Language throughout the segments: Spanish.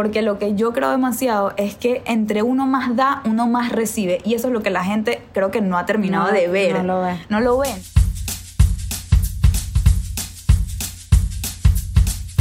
porque lo que yo creo demasiado es que entre uno más da, uno más recibe. Y eso es lo que la gente creo que no ha terminado No, de ver. no lo ve. No lo ven.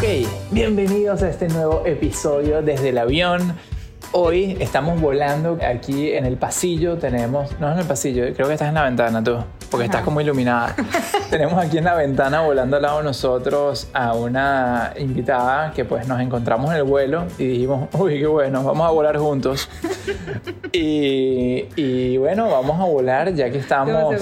Ok, bienvenidos a este nuevo episodio desde el avión. Hoy estamos volando aquí en el pasillo. Tenemos, no es en el pasillo, creo que estás en la ventana tú, porque estás como iluminada. Tenemos aquí en la ventana volando al lado de nosotros a una invitada que pues nos encontramos en el vuelo y dijimos, uy, qué bueno, vamos a volar juntos. Y, y bueno, vamos a volar ya que estamos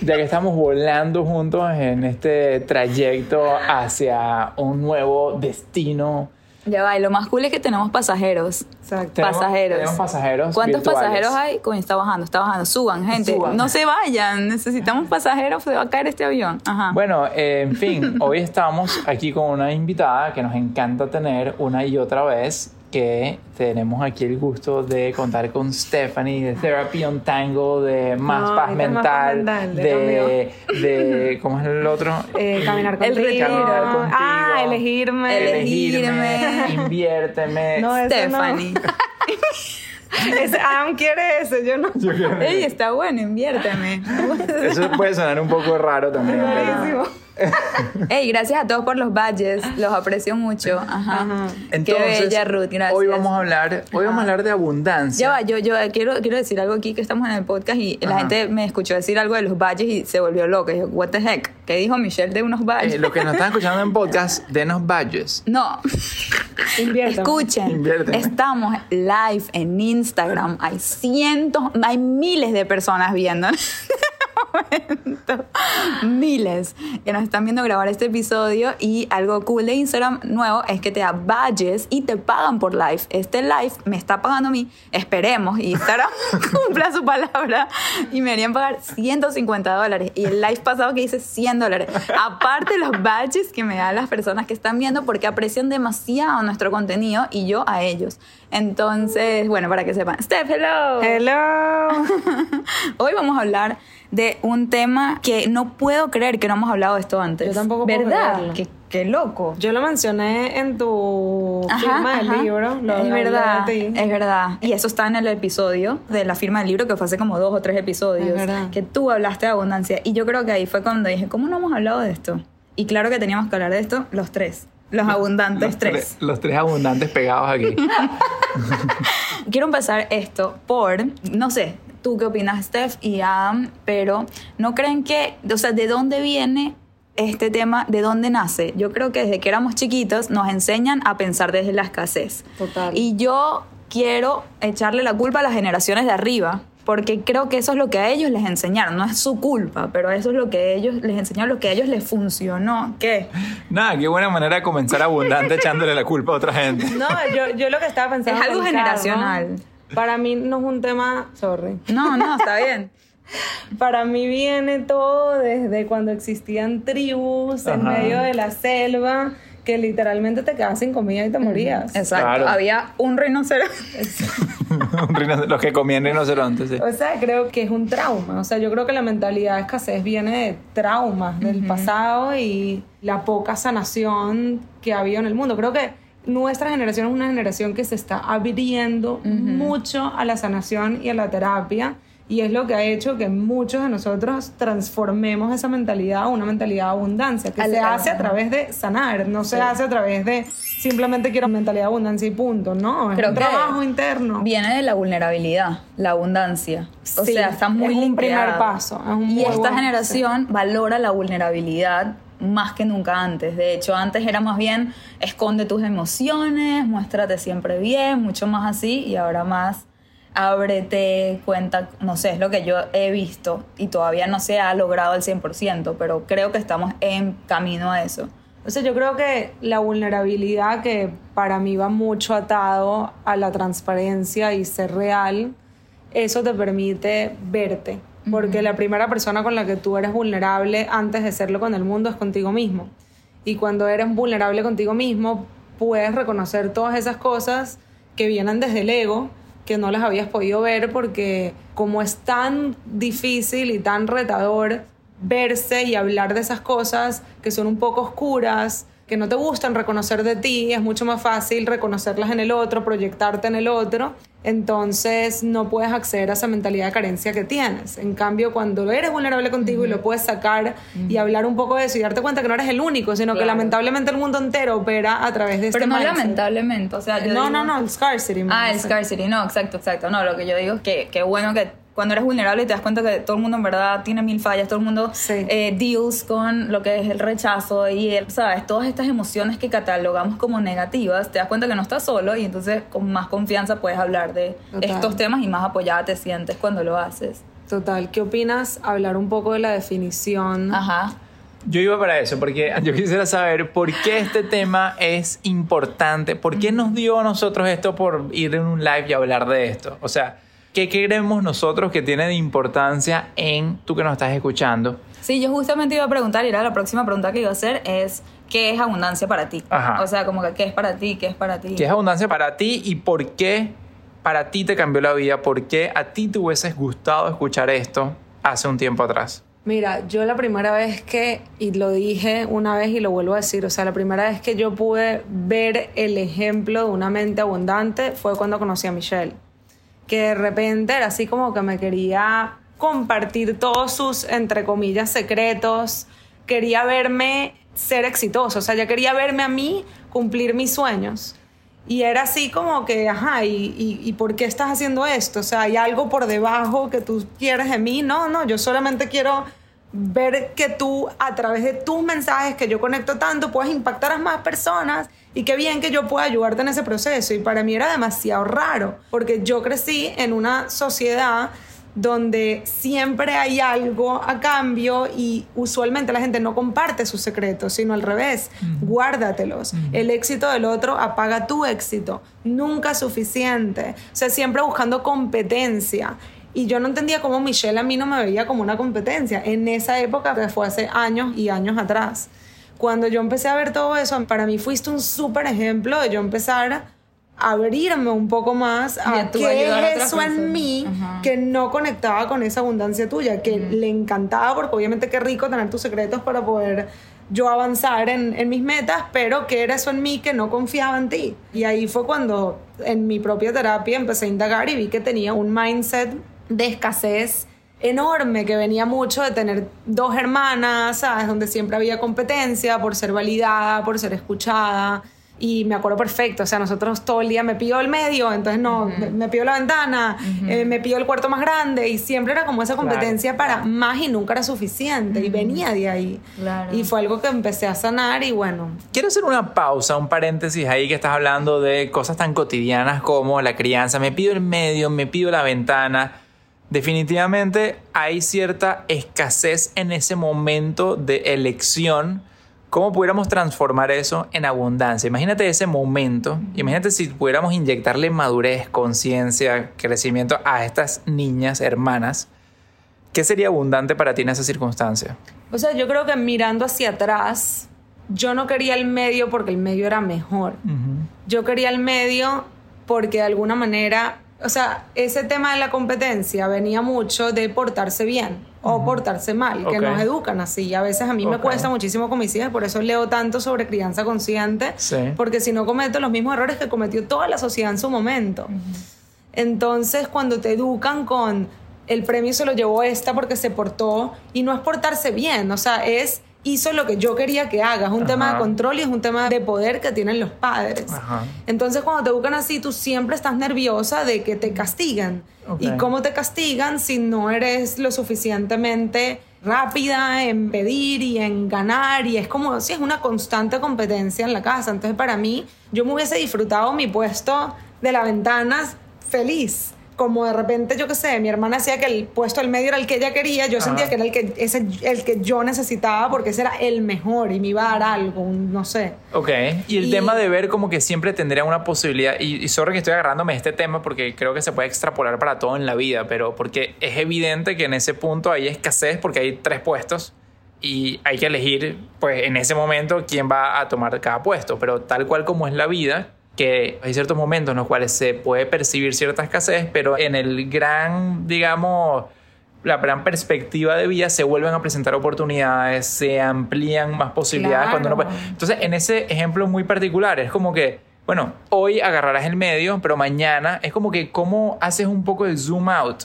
ya que estamos volando juntos en este trayecto hacia un nuevo destino. Ya va, y lo más cool es que tenemos pasajeros. Exacto. Pasajeros. tenemos pasajeros ¿Cuántos virtuales. pasajeros hay? Coño, está bajando, está bajando. Suban, gente. Suban. No se vayan. Necesitamos pasajeros. Se va a caer este avión. Ajá. Bueno, eh, en fin, hoy estamos aquí con una invitada que nos encanta tener una y otra vez, que tenemos aquí el gusto de contar con Stephanie de Therapy on Tango, de Más No, Paz Mental, de de, de, ¿cómo es el otro? Eh, caminar El contigo. retiro. Caminar contigo. Ah, elegirme. Elegirme. inviérteme. No, no. Ese, Adam quiere ese, yo no. Ey, está bueno, inviérteme. Eso puede sonar un poco raro también. pero- Buenísimo. Ey, gracias a todos por los badges. Los aprecio mucho. Ajá. Ajá. Entonces, Qué bella, Ruth. Gracias. hoy vamos a hablar, hoy vamos a hablar de abundancia. Ya va, yo, yo quiero, quiero decir algo aquí que estamos en el podcast y la Ajá. gente me escuchó decir algo de los badges y se volvió loca. Y yo, what the heck? ¿Qué dijo Michelle de unos badges? Eh, los que nos están escuchando en podcast, denos badges. No, escuchen. Inviérteme. Estamos live en Instagram. Hay cientos, hay miles de personas viendo. En momento. Miles que nos están viendo grabar este episodio y algo cool de Instagram nuevo es que te da badges y te pagan por live. Este live me está pagando a mí, esperemos, y Instagram cumpla su palabra y me harían pagar 150 dólares. Y el live pasado que hice 100 dólares. Aparte los badges que me dan las personas que están viendo porque aprecian demasiado nuestro contenido y yo a ellos. Entonces, bueno, para que sepan. Steph, hello. Hello. Hoy vamos a hablar de un tema que no puedo creer que no hemos hablado de esto antes. Yo tampoco puedo ¿Verdad? Qué, qué loco. Yo lo mencioné en tu Ajá, firma del libro. Lo es verdad, de ti. es verdad. Y eso está en el episodio de la firma del libro que fue hace como dos o tres episodios. Es verdad. Que tú hablaste de abundancia. Y yo creo que ahí fue cuando dije, ¿cómo no hemos hablado de esto? Y claro que teníamos que hablar de esto los tres. Los abundantes Los tres. tres, los tres abundantes pegados aquí. Quiero empezar esto por, no sé, tú qué opinas, Steph y Adam, pero ¿no creen que, o sea, de dónde viene este tema, de dónde nace? Yo creo que desde que éramos chiquitos nos enseñan a pensar desde la escasez. Total. Y yo quiero echarle la culpa a las generaciones de arriba. Porque creo que eso es lo que a ellos les enseñaron, no es su culpa, pero eso es lo que ellos les enseñaron, lo que a ellos les funcionó. ¿Qué? Nada, qué buena manera de comenzar abundante echándole la culpa a otra gente. No, yo, yo lo que estaba pensando. Es algo generacional. Para mí no es un tema. Sorry. No, no, está bien. Para mí viene todo desde cuando existían tribus en medio de la selva que literalmente te quedabas sin comida y te morías. Exacto. Claro. Había un rinoceronte. Los que comían rinocerontes, sí. O sea, creo que es un trauma. O sea, yo creo que la mentalidad de escasez viene de traumas del pasado y la poca sanación que ha habido en el mundo. Creo que nuestra generación es una generación que se está abriendo mucho a la sanación y a la terapia. Y es lo que ha hecho que muchos de nosotros transformemos esa mentalidad a una mentalidad de abundancia, que Al- se hace a través de sanar, no se hace a través de simplemente quiero mentalidad de abundancia y punto. No, es Creo un que trabajo interno. Viene de la vulnerabilidad, la abundancia. O Sí, sea, está muy es un primer paso, es un y muy esta buen- generación valora la vulnerabilidad más que nunca antes. De hecho, antes era más bien esconde tus emociones, muéstrate siempre bien, mucho más así, y ahora más ábrete, cuenta, no sé, es lo que yo he visto y todavía no se ha logrado al 100%, pero creo que estamos en camino a eso. O sea, yo creo que la vulnerabilidad que para mí va mucho atado a la transparencia y ser real, eso te permite verte. Porque la primera persona con la que tú eres vulnerable antes de serlo con el mundo es contigo mismo. Y cuando eres vulnerable contigo mismo, puedes reconocer todas esas cosas que vienen desde el ego, que no las habías podido ver porque como es tan difícil y tan retador verse y hablar de esas cosas que son un poco oscuras, que no te gustan reconocer de ti, es mucho más fácil reconocerlas en el otro, proyectarte en el otro, entonces no puedes acceder a esa mentalidad de carencia que tienes. En cambio, cuando eres vulnerable contigo y lo puedes sacar y hablar un poco de eso y darte cuenta que no eres el único, sino que lamentablemente el mundo entero opera a través de este Pero no mindset. lamentablemente, o sea, yo No, digo- no, no, el scarcity. Ah, el scarcity, no, exacto, exacto. No, lo que yo digo es que, que bueno que cuando eres vulnerable y te das cuenta que todo el mundo en verdad tiene mil fallas, todo el mundo Sí. eh, deals con lo que es el rechazo y, el, ¿sabes? Todas estas emociones que catalogamos como negativas, te das cuenta que no estás solo y entonces con más confianza puedes hablar de Total. estos temas y más apoyada te sientes cuando lo haces. Total, ¿qué opinas? Hablar un poco de la definición. Ajá. Yo iba para eso, porque yo quisiera saber por qué este tema es importante, por qué nos dio a nosotros esto por ir en un live y hablar de esto. O sea, ¿qué creemos nosotros que tiene de importancia en tú que nos estás escuchando? Sí, yo justamente iba a preguntar, y era la próxima pregunta que iba a hacer, es ¿qué es abundancia para ti? Ajá. O sea, como que ¿qué es para ti? ¿Qué es para ti? ¿Qué es abundancia para ti y por qué para ti te cambió la vida? ¿Por qué a ti te hubieses gustado escuchar esto hace un tiempo atrás? Mira, yo la primera vez que, y lo dije una vez y lo vuelvo a decir, o sea, la primera vez que yo pude ver el ejemplo de una mente abundante fue cuando conocí a Michelle. Que de repente era así como que me quería compartir todos sus, entre comillas, secretos, quería verme ser exitoso, o sea, ya quería verme a mí cumplir mis sueños. Y era así como que, ajá, ¿y, y, y por qué estás haciendo esto? O sea, ¿hay algo por debajo que tú quieres de mí? No, no, yo solamente quiero ver que tú, a través de tus mensajes que yo conecto tanto, puedas impactar a más personas y qué bien que yo pueda ayudarte en ese proceso. Y para mí era demasiado raro, porque yo crecí en una sociedad donde siempre hay algo a cambio y usualmente la gente no comparte sus secretos, sino al revés, guárdatelos. El éxito del otro apaga tu éxito, nunca suficiente, o sea, siempre buscando competencia. Y yo no entendía cómo Michelle a mí no me veía como una competencia en esa época que fue hace años y años atrás. Cuando yo empecé a ver todo eso, para mí fuiste un súper ejemplo de yo empezar a abrirme un poco más a qué es eso en mí Ajá. que no conectaba con esa abundancia tuya, que le encantaba, porque obviamente qué rico tener tus secretos para poder yo avanzar en, en mis metas, pero que era eso en mí que no confiaba en ti. Y ahí fue cuando en mi propia terapia empecé a indagar y vi que tenía un mindset de escasez enorme que venía mucho de tener dos hermanas, ¿sabes? Donde siempre había competencia por ser validada, por ser escuchada. Y me acuerdo perfecto, o sea, nosotros todo el día me pido el medio, entonces no, me, me pido la ventana, eh, me pido el cuarto más grande y siempre era como esa competencia para más y nunca era suficiente y venía de ahí. Claro. Y fue algo que empecé a sanar y bueno, Quiero hacer una pausa, un paréntesis ahí que estás hablando de cosas tan cotidianas como la crianza. Me pido el medio, me pido la ventana. Definitivamente hay cierta escasez en ese momento de elección. ¿Cómo pudiéramos transformar eso en abundancia? Imagínate ese momento. Imagínate si pudiéramos inyectarle madurez, conciencia, crecimiento a estas niñas, hermanas. ¿Qué sería abundante para ti en esa circunstancia? O sea, yo creo que mirando hacia atrás, yo no quería el medio porque el medio era mejor. Yo quería el medio porque de alguna manera, o sea, ese tema de la competencia venía mucho de portarse bien o portarse mal, que nos educan así. A veces a mí me cuesta muchísimo con mis hijas, por eso leo tanto sobre crianza consciente, Sí. porque si no cometo los mismos errores que cometió toda la sociedad en su momento. Entonces, cuando te educan con el premio se lo llevó esta porque se portó y no es portarse bien, o sea, es hizo lo que yo quería que haga. Es un tema de control y es un tema de poder que tienen los padres. Ajá. Entonces, cuando te buscan así, tú siempre estás nerviosa de que te castigan. ¿Y cómo te castigan si no eres lo suficientemente rápida en pedir y en ganar? Y es como, sí, es una constante competencia en la casa. Entonces, para mí, yo me hubiese disfrutado mi puesto de la ventana feliz. Como de repente, yo qué sé, mi hermana decía que el puesto del medio era el que ella quería, yo sentía que era el que, ese, el que yo necesitaba porque ese era el mejor y me iba a dar algo, un- no sé. Ok, y el Y- tema de ver como que siempre tendría una posibilidad, y, y sorry que estoy agarrándome este tema porque creo que se puede extrapolar para todo en la vida, pero porque es evidente que en ese punto hay escasez porque hay tres puestos y hay que elegir pues en ese momento quién va a tomar cada puesto, pero tal cual como es la vida, que hay ciertos momentos en los cuales se puede percibir cierta escasez, pero en el gran, digamos, la gran perspectiva de vida se vuelven a presentar oportunidades, se amplían más posibilidades cuando uno puede- entonces, en ese ejemplo muy particular, es como que, bueno, hoy agarrarás el medio, pero mañana es como que cómo haces un poco de zoom out.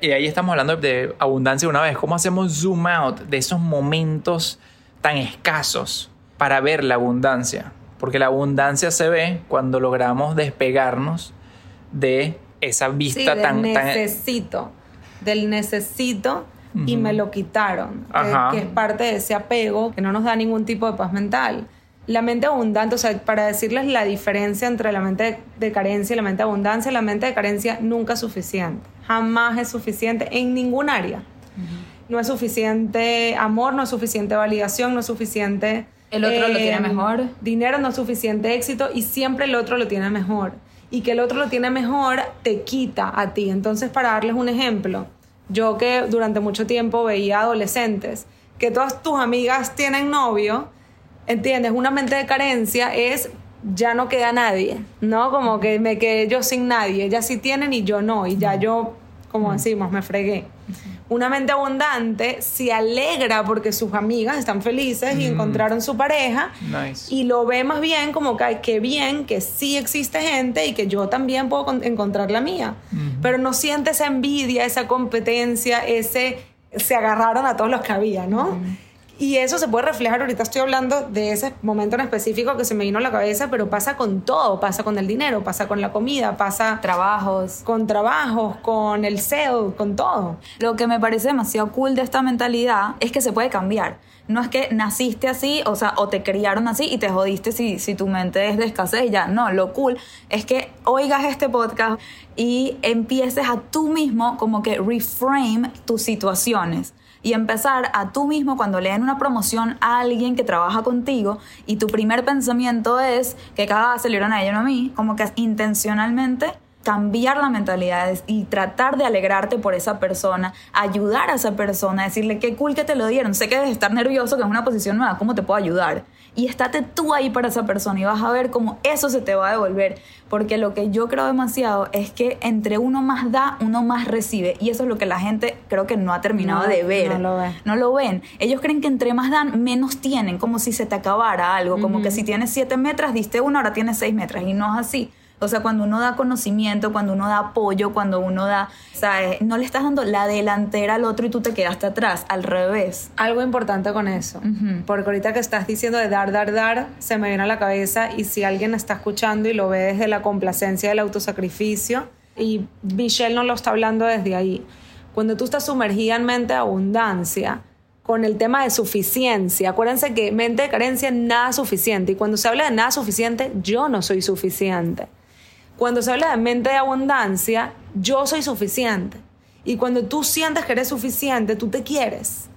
Y ahí estamos hablando de abundancia una vez, cómo hacemos zoom out de esos momentos tan escasos para ver la abundancia. Porque la abundancia se ve cuando logramos despegarnos de esa Sí, vista del tan, tan... necesito, del necesito y me lo quitaron, que, Ajá. que es parte de ese apego que no nos da ningún tipo de paz mental. La mente abundante, o sea, para decirles la diferencia entre la mente de, de carencia y la mente de abundancia, la mente de carencia nunca es suficiente, jamás es suficiente en ningún área. No es suficiente amor, no es suficiente validación, no es suficiente... El otro lo tiene eh, mejor. Dinero no es suficiente éxito y siempre el otro lo tiene mejor. Y que el otro lo tiene mejor te quita a ti. Entonces, para darles un ejemplo, yo que durante mucho tiempo veía adolescentes, que todas tus amigas tienen novio, ¿entiendes? Una mente de carencia es ya no queda nadie, ¿no? Como que me quedé yo sin nadie, ellas sí tienen y yo no, y ya yo, como decimos, me fregué. Una mente abundante se alegra porque sus amigas están felices y encontraron su pareja Nice. y lo ve más bien como que, qué bien que sí existe gente y que yo también puedo con- encontrar la mía. Pero no siente esa envidia, esa competencia, ese se agarraron a todos los que había, ¿no? Y eso se puede reflejar, ahorita estoy hablando de ese momento en específico que se me vino a la cabeza, pero pasa con todo, pasa con el dinero, pasa con la comida, pasa Trabajos. con trabajos, con el SEO, con todo. Lo que me parece demasiado cool de esta mentalidad es que se puede cambiar. No es que naciste así, o sea, o te criaron así y te jodiste si, si tu mente es de escasez y ya. No, lo cool es que oigas este podcast y empieces a tú mismo como que reframe tus situaciones y empezar a tú mismo cuando le den una promoción a alguien que trabaja contigo y tu primer pensamiento es que cada vez se le dieron a ella no a mí, como que intencionalmente cambiar la mentalidad y tratar de alegrarte por esa persona, ayudar a esa persona, decirle qué cool que te lo dieron, sé que debes estar nervioso, que es una posición nueva, ¿cómo te puedo ayudar? Y estate tú ahí para esa persona y vas a ver cómo eso se te va a devolver, porque lo que yo creo demasiado es que entre uno más da, uno más recibe, y eso es lo que la gente creo que no ha terminado No, de ver. no lo ve. No lo ven. Ellos creen que entre más dan, menos tienen, como si se te acabara algo, como que si tienes siete metros, diste una, ahora tienes seis metros, y no es así. O sea, cuando uno da conocimiento, cuando uno da apoyo, cuando uno da, ¿sabes? No le estás dando la delantera al otro y tú te quedaste atrás, al revés. Algo importante con eso, Ujú. porque ahorita que estás diciendo de dar, dar, dar, se me viene a la cabeza y si alguien está escuchando y lo ve desde la complacencia del autosacrificio, y Michelle no lo está hablando desde ahí, cuando tú estás sumergida en mente de abundancia, con el tema de suficiencia, acuérdense que mente de carencia, nada suficiente, y cuando se habla de nada suficiente, yo no soy suficiente. Cuando se habla de mente de abundancia, yo soy suficiente. Y cuando tú sientes que eres suficiente, tú te quieres.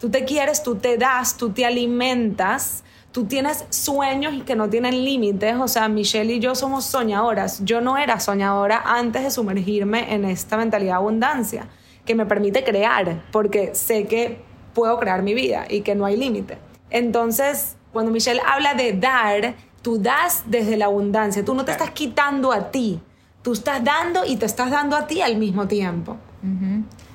Tú te quieres, tú te das, tú te alimentas, tú tienes sueños que no tienen límites. O sea, Michelle y yo somos soñadoras. Yo no era soñadora antes de sumergirme en esta mentalidad de abundancia, que me permite crear, porque sé que puedo crear mi vida y que no hay límite. Entonces, cuando Michelle habla de dar, tú das desde la abundancia, tú no te estás quitando a ti, tú estás dando y te estás dando a ti al mismo tiempo.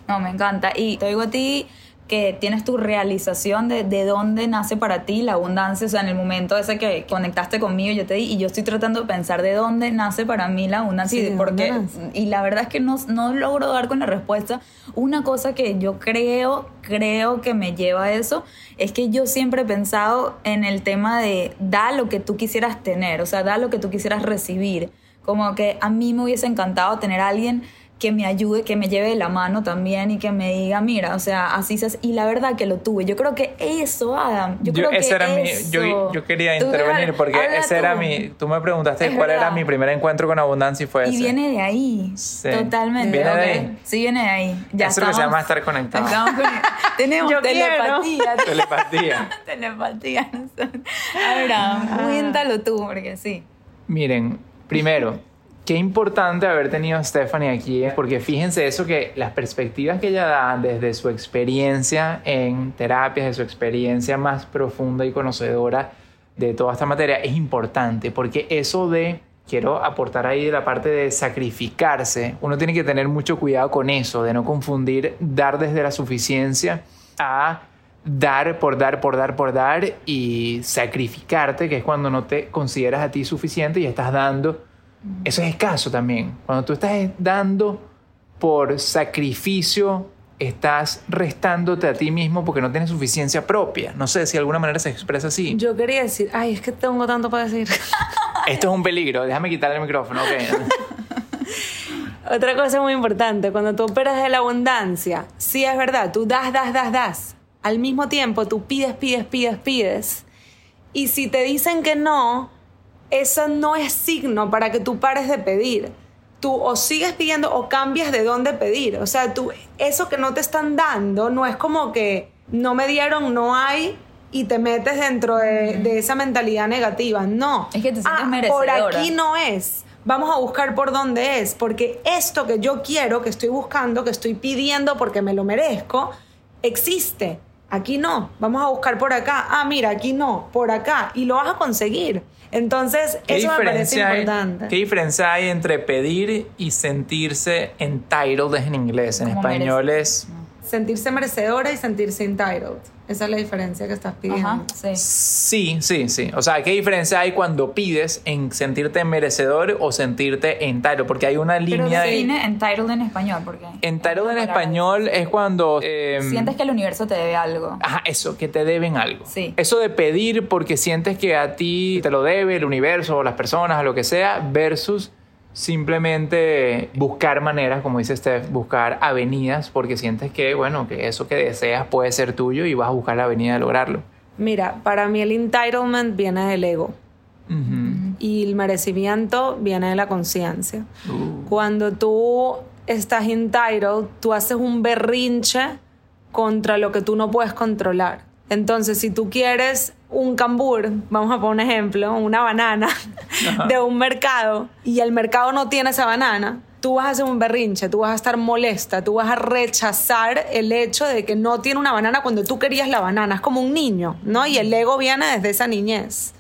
No, me encanta. Y te digo a ti que tienes tu realización de, de dónde nace para ti la abundancia, o sea, en el momento ese que conectaste conmigo, yo te di, y yo estoy tratando de pensar de dónde nace para mí la abundancia, Sí, y, ¿de porque, y la verdad es que no, no logro dar con la respuesta. Una cosa que yo creo, creo que me lleva a eso, es que yo siempre he pensado en el tema de da lo que tú quisieras tener, o sea, da lo que tú quisieras recibir. Como que a mí me hubiese encantado tener a alguien que me ayude, que me lleve de la mano también y que me diga, mira, o sea, así se hace. Y la verdad que lo tuve. Yo creo que eso, Adam, yo, creo ese que era mi, eso. yo, yo quería Tú, intervenir porque habla ese era mi. Tú me preguntaste Es cuál era mi primer encuentro con abundancia y fue ese. Y viene de ahí, Sí. totalmente. Viene de ok. ahí. Sí, viene de ahí. Ya Eso es lo que se llama estar conectado. estamos conectados. Tenemos Yo telepatía. Telepatía. telepatía. Ahora, cuéntalo tú, porque sí. Miren, primero, qué importante haber tenido a Stephanie aquí, porque fíjense eso que las perspectivas que ella da desde su experiencia en terapias, de su experiencia más profunda y conocedora de toda esta materia, es importante, porque eso de, quiero aportar ahí de la parte de sacrificarse, uno tiene que tener mucho cuidado con eso, de no confundir dar desde la suficiencia a dar por dar por dar por dar y sacrificarte, que es cuando no te consideras a ti suficiente y estás dando. Eso es escaso también. Cuando tú estás dando por sacrificio, estás restándote a ti mismo porque no tienes suficiencia propia. No sé si de alguna manera se expresa así. Yo quería decir, ay, es que tengo tanto para decir. Esto es un peligro. Déjame quitarle el micrófono. ok. Otra cosa muy importante, cuando tú operas de la abundancia, sí es verdad, tú das, das, das, das. Al mismo tiempo, tú pides, pides, pides, pides. Y si te dicen que no, eso no es signo para que tú pares de pedir. Tú o sigues pidiendo o cambias de dónde pedir. O sea, tú, eso que no te están dando no es como que no me dieron, no hay y te metes dentro de, de esa mentalidad negativa. No. Es que te sientes Ah, Por aquí no es. Vamos a buscar por dónde es, porque esto que yo quiero, que estoy buscando, que estoy pidiendo porque me lo merezco, existe. Aquí no. Vamos a buscar por acá. Ah, mira, aquí no, por acá. Y lo vas a conseguir. Entonces, ¿Qué eso me parece hay, importante. ¿Qué diferencia hay entre pedir y sentirse entitled en inglés? En español es... Sentirse merecedora y sentirse entitled. Esa es la diferencia que estás pidiendo. Ajá, sí. Sí, sí, sí. O sea, ¿qué diferencia hay cuando pides en sentirte merecedor o sentirte entitled? Porque hay una Pero línea de... define entitled en español, porque... Entitled en español es cuando... eh, Sientes que el universo te debe algo. Ajá, eso, que te deben algo. Sí. Eso de pedir porque sientes que a ti te lo debe el universo o las personas o lo que sea, versus simplemente buscar maneras, como dice Steph, buscar avenidas porque sientes que, bueno, que eso que deseas puede ser tuyo y vas a buscar la avenida de lograrlo. Mira, para mí el entitlement viene del ego. Y el merecimiento viene de la conciencia. Uh. Cuando tú estás entitled, tú haces un berrinche contra lo que tú no puedes controlar. Entonces, si tú quieres un cambur, vamos a poner un ejemplo, una banana de un mercado y el mercado no tiene esa banana, tú vas a hacer un berrinche, tú vas a estar molesta, tú vas a rechazar el hecho de que no tiene una banana cuando tú querías la banana. Es como un niño, ¿no? Y el ego viene desde esa niñez.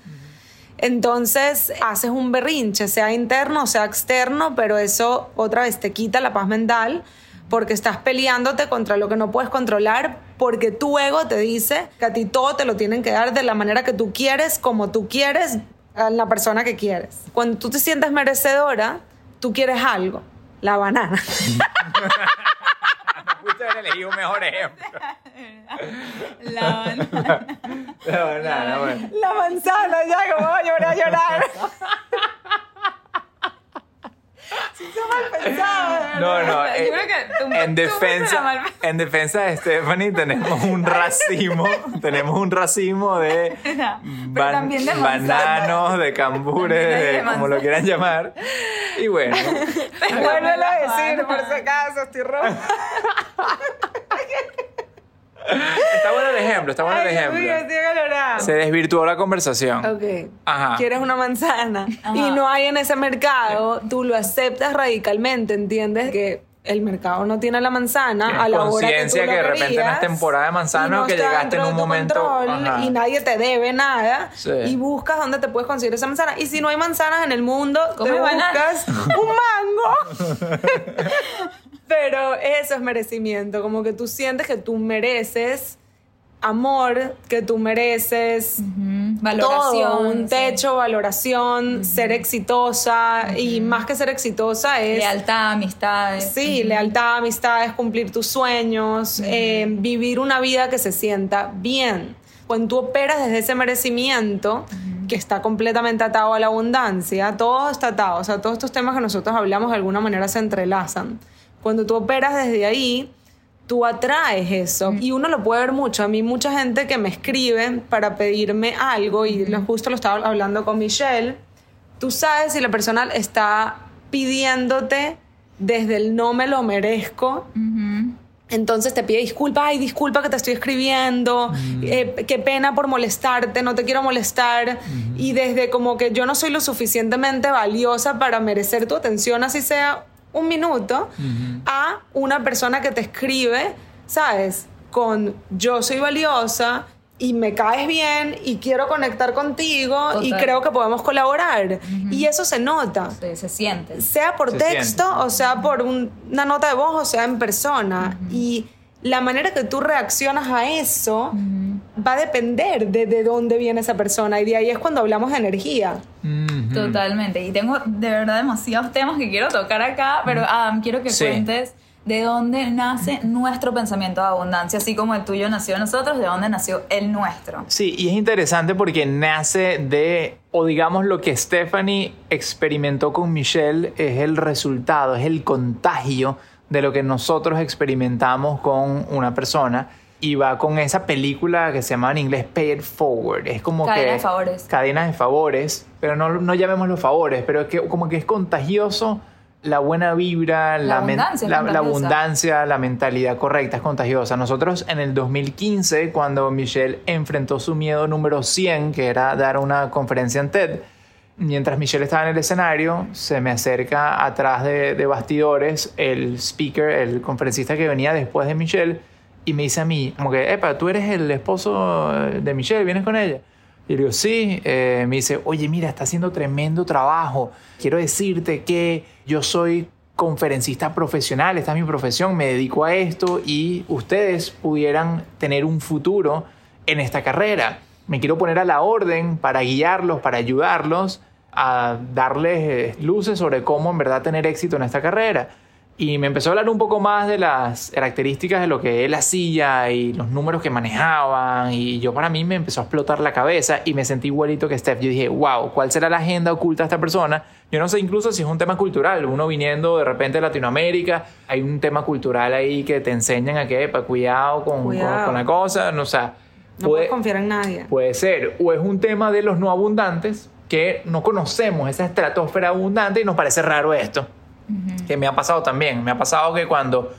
Entonces haces un berrinche, sea interno o sea externo, pero eso otra vez te quita la paz mental porque estás peleándote contra lo que no puedes controlar, porque tu ego te dice que a ti todo te lo tienen que dar de la manera que tú quieres, como tú quieres, a la persona que quieres. Cuando tú te sientes merecedora, tú quieres algo, la banana. Pudiste haber elegido un mejor ejemplo. La banana. La banana, bueno. La manzana, ya, como voy a llorar, a llorar. Mal pensado. No, no. Yo eh, creo que tú- en tú defensa, en defensa de Stephanie tenemos un racimo, tenemos un racimo de ban- también de bananos, de cambures, de de como lo quieran llamar. Y bueno, Vuélvelo a decir, por si acaso, estoy roja. Está bueno el ejemplo, está bueno el Dios ejemplo. estoy acalorada. Se desvirtuó la conversación. Ok. Ajá. Quieres una manzana Ajá. y no hay en ese mercado, tú lo aceptas radicalmente, ¿entiendes? Que el mercado no tiene la manzana Tienes a la hora que tú que de repente no es temporada de manzana no o que llegaste en un momento- control y nadie te debe nada Sí. y buscas dónde te puedes conseguir esa manzana y si no hay manzanas en el mundo te buscas un mango Pero eso es merecimiento, como que tú sientes que tú mereces amor, que tú mereces Valoración. todo, un sí. techo, valoración, ser exitosa y más que ser exitosa es Lealtad, amistades. Sí, lealtad, amistades, cumplir tus sueños, eh, vivir una vida que se sienta bien. Cuando tú operas desde ese merecimiento, que está completamente atado a la abundancia, todo está atado, o sea, todos estos temas que nosotros hablamos de alguna manera se entrelazan. Cuando tú operas desde ahí, tú atraes eso. Y uno lo puede ver mucho. A mí mucha gente que me escribe para pedirme algo, y lo- justo lo estaba hablando con Michelle, tú sabes si la persona está pidiéndote desde el no me lo merezco. Entonces te pide disculpa, ay, disculpa que te estoy escribiendo, eh, qué pena por molestarte, no te quiero molestar. Y desde como que yo no soy lo suficientemente valiosa para merecer tu atención, así sea un minuto, a una persona que te escribe, ¿sabes? Con yo soy valiosa y me caes bien y quiero conectar contigo y creo que podemos colaborar. Y eso se nota Se, se siente. sea por Se texto siente. o sea por un- una nota de voz o sea en persona. Y la manera que tú reaccionas a eso va a depender de, de dónde viene esa persona. Y de ahí es cuando hablamos de energía. Ujú. Totalmente. Y tengo de verdad demasiados temas que quiero tocar acá, pero Adam, quiero que Sí. cuentes de dónde nace nuestro pensamiento de abundancia, así como el tuyo nació de nosotros, de dónde nació el nuestro. Sí, y es interesante porque nace de, o digamos lo que Stephanie experimentó con Michelle es el resultado, es el contagio de lo que nosotros experimentamos con una persona. Y va con esa película que se llama en inglés Pay It Forward. Es como Cadena que... de favores. Cadenas de favores, pero no, no llamémoslo favores, pero es que como que es contagioso la buena vibra, La abundancia la, abundancia, la mentalidad correcta es contagiosa. Nosotros en el 2015, cuando Michelle enfrentó su miedo número 100, que era dar una conferencia en TED, mientras Michelle estaba en el escenario, se me acerca atrás de, de bastidores el speaker, el conferencista que venía después de Michelle, y me dice a mí, como que, epa, tú eres el esposo de Michelle, ¿vienes con ella? Y le digo, sí. Eh, me dice, oye, mira, está haciendo tremendo trabajo. Quiero decirte que yo soy conferencista profesional, esta es mi profesión, me dedico a esto y ustedes pudieran tener un futuro en esta carrera. Me quiero poner a la orden para guiarlos, para ayudarlos a darles eh, luces sobre cómo en verdad tener éxito en esta carrera. Y me empezó a hablar un poco más de las características de lo que él hacía y los números que manejaban. Y yo para mí me empezó a explotar la cabeza y me sentí igualito que Steph. Yo dije, wow, ¿cuál será la agenda oculta de esta persona? Yo no sé incluso si es un tema cultural. Uno viniendo de repente de Latinoamérica, hay un tema cultural ahí que te enseñan a que, epa, cuidado con, Cuidado. con, con la cosa. No, o sea, No puedes confiar en nadie. Puede ser. O es un tema de los no abundantes que no conocemos esa estratosfera abundante y nos parece raro esto. Que me ha pasado también. Me ha pasado que cuando,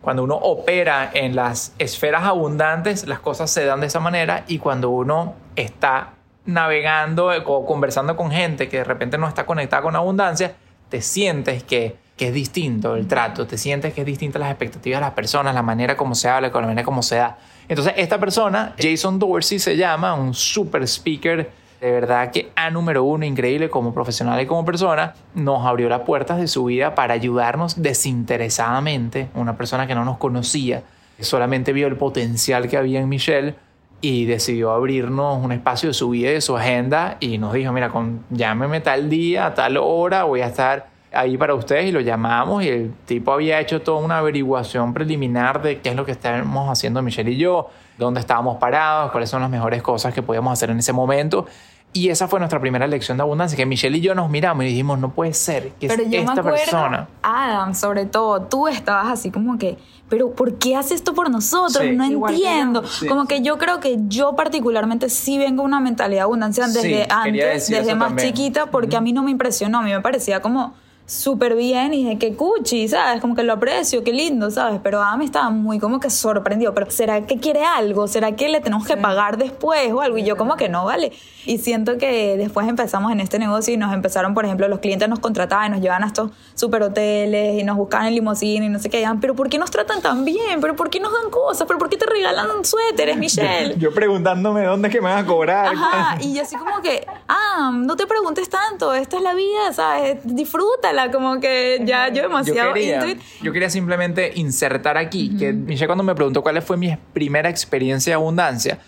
cuando uno opera en las esferas abundantes, las cosas se dan de esa manera y cuando uno está navegando eh, o conversando con gente que de repente no está conectada con abundancia, te sientes que, que es distinto el trato, te sientes que es distinta las expectativas de las personas, la manera como se habla, la manera como se da. Entonces, esta persona, Jason Dorsey se llama, un super speaker, de verdad que a número uno, increíble como profesional y como persona, nos abrió las puertas de su vida para ayudarnos desinteresadamente, una persona que no nos conocía, solamente vio el potencial que había en Michelle y decidió abrirnos un espacio de su vida y de su agenda y nos dijo, mira, con, llámeme tal día, a tal hora, voy a estar ahí para ustedes y lo llamamos y el tipo había hecho toda una averiguación preliminar de qué es lo que estábamos haciendo Michelle y yo, dónde estábamos parados, cuáles son las mejores cosas que podíamos hacer en ese momento. Y esa fue nuestra primera lección de abundancia, que Michelle y yo nos miramos y dijimos, no puede ser que Pero es yo esta me acuerdo, persona. Adam, sobre todo, tú estabas así como que, pero ¿por qué hace esto por nosotros? Sí. no que entiendo. Sí. Como que yo creo que yo particularmente sí vengo de una mentalidad de abundancia desde antes, desde más también. chiquita, porque a mí no me impresionó, a mí me parecía como súper bien y de que cuchi, ¿sabes? Como que lo aprecio, qué lindo, ¿sabes? Pero Adam estaba muy como que sorprendido, pero ¿será que quiere algo? ¿Será que le tenemos que pagar después o algo? Y yo como que no, ¿vale? Y siento que después empezamos en este negocio y nos empezaron, por ejemplo, los clientes nos contrataban y nos llevaban a estos super hoteles y nos buscaban en limusina y no sé qué, decían, pero ¿por qué nos tratan tan bien? ¿Pero por qué nos dan cosas? ¿Pero por qué te regalan suéteres, Michelle? Yo preguntándome dónde es que me van a cobrar. Ajá, y yo así como que, ah, no te preguntes tanto, esta es la vida, ¿sabes? Disfrútala, sola, como que ya yo Yo demasiado quería, into it. yo quería simplemente insertar aquí que Michelle cuando me preguntó cuál fue mi primera experiencia de abundancia,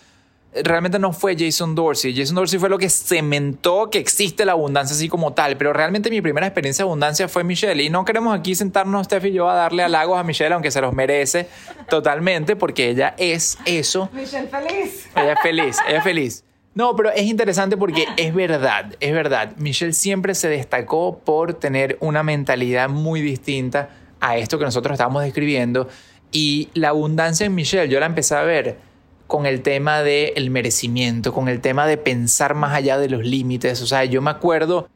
realmente no fue Jason Dorsey. Jason Dorsey fue lo que cementó que existe la abundancia así como tal, pero realmente mi primera experiencia de abundancia fue Michelle. Y no queremos aquí sentarnos, Steph y yo, a darle halagos a Michelle, aunque se los merece totalmente, porque ella es eso. Michelle feliz. Ella es feliz, ella es feliz. No, pero es interesante porque es verdad, es verdad. Michelle siempre se destacó por tener una mentalidad muy distinta a esto que nosotros estamos describiendo. Y la abundancia en Michelle, yo la empecé a ver con el tema del merecimiento, con el tema de pensar más allá de los límites. O sea, yo me acuerdo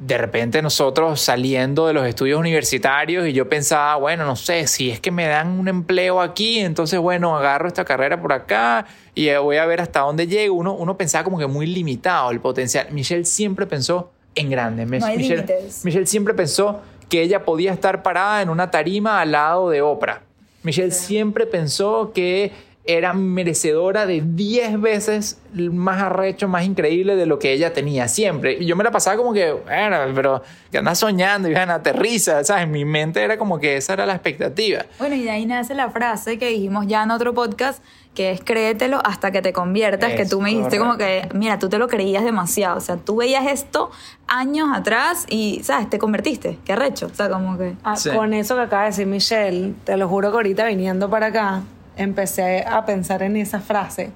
de repente nosotros saliendo de los estudios universitarios y yo pensaba, bueno, no sé, si es que me dan un empleo aquí, entonces, bueno, agarro esta carrera por acá y eh, voy a ver hasta dónde llego. Uno, uno pensaba como que muy limitado el potencial. Michelle siempre pensó en grande. No hay Michelle. Michelle siempre pensó que ella podía estar parada en una tarima al lado de Oprah. Michelle siempre pensó que era merecedora de 10 veces más arrecho, más increíble de lo que ella tenía siempre. Y yo me la pasaba como que, bueno, pero que andas soñando y bueno, aterriza, ¿sabes? En mi mente era como que esa era la expectativa. Bueno, y de ahí nace la frase que dijimos ya en otro podcast, que es créetelo hasta que te conviertas, que tú me dijiste como que, mira, tú te lo creías demasiado, o sea, tú veías esto años atrás y, ¿sabes? Te convertiste, qué arrecho, o sea, como que... Ah, Sí. Con eso que acaba de decir Michelle, te lo juro que ahorita viniendo para acá, empecé a pensar en esa frase.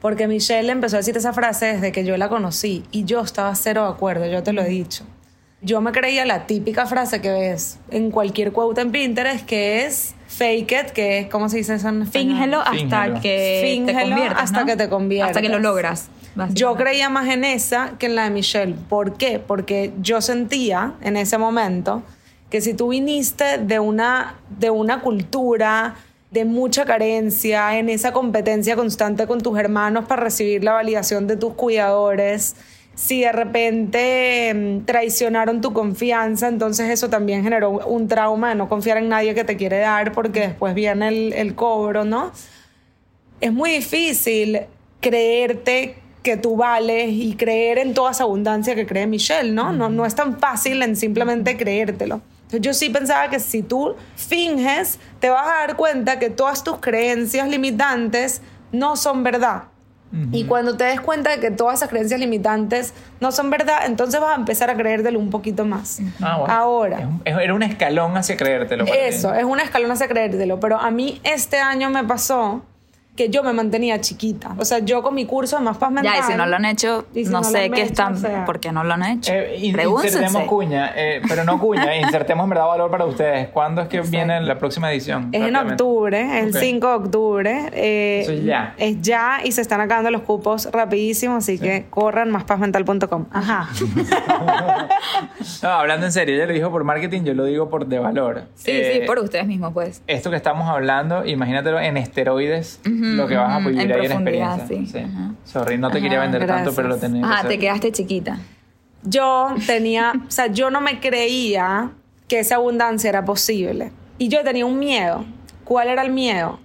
Porque Michelle empezó a decir esa frase desde que yo la conocí y yo estaba cero de acuerdo, yo te lo he dicho. Yo me creía la típica frase que ves en cualquier quote en Pinterest, que es fake it, que es, ¿cómo se dice eso en español? Fíngelo hasta Fíngelo. que Fíngelo te conviertas, hasta ¿no? que te conviertas. Hasta que lo logras. Yo creía más en esa que en la de Michelle. ¿Por qué? Porque yo sentía en ese momento que si tú viniste de una, de una cultura de mucha carencia, en esa competencia constante con tus hermanos para recibir la validación de tus cuidadores, si de repente mm, traicionaron tu confianza, entonces eso también generó un trauma de no confiar en nadie que te quiere dar porque después viene el, el cobro, ¿no? es muy difícil creerte que tú vales y creer en toda esa abundancia que cree Michelle, ¿no? No, no es tan fácil en simplemente creértelo. Entonces, yo sí pensaba que si tú finges, te vas a dar cuenta que todas tus creencias limitantes no son verdad. Y cuando te des cuenta de que todas esas creencias limitantes no son verdad, entonces vas a empezar a creértelo un poquito más. Ah, bueno. Ahora. Es un- es- Era un escalón hacia creértelo. Eso, es una escalón hacia creértelo. Pero a mí este año me pasó que yo me mantenía chiquita. O sea, yo con mi curso de más paz mental. Ya, y si no lo han hecho, si no, sé qué hecho, están, o sea. ¿por qué no lo han hecho? Eh, insertemos cuña, eh, pero no cuña, insertemos en verdad valor para ustedes. ¿Cuándo es que Exacto. viene la próxima edición? Es en octubre, es el Ok. 5 de octubre. eh, Eso es ya. Es ya y se están acabando los cupos rapidísimo, así que corran máspazmental.com. Ajá. No, hablando en serio, ella lo dijo por marketing, yo lo digo por de valor. Sí, Eh, sí, por ustedes mismos, pues. Esto que estamos hablando, imagínatelo en esteroides, lo que vas a vivir en ahí en experiencia. sí. Sorry, no te Ajá, quería vender tanto, pero lo que Ajá, hacer. te quedaste chiquita. yo tenía, o sea, yo no me creía que esa abundancia era posible. Y yo tenía un miedo. ¿Cuál era el miedo?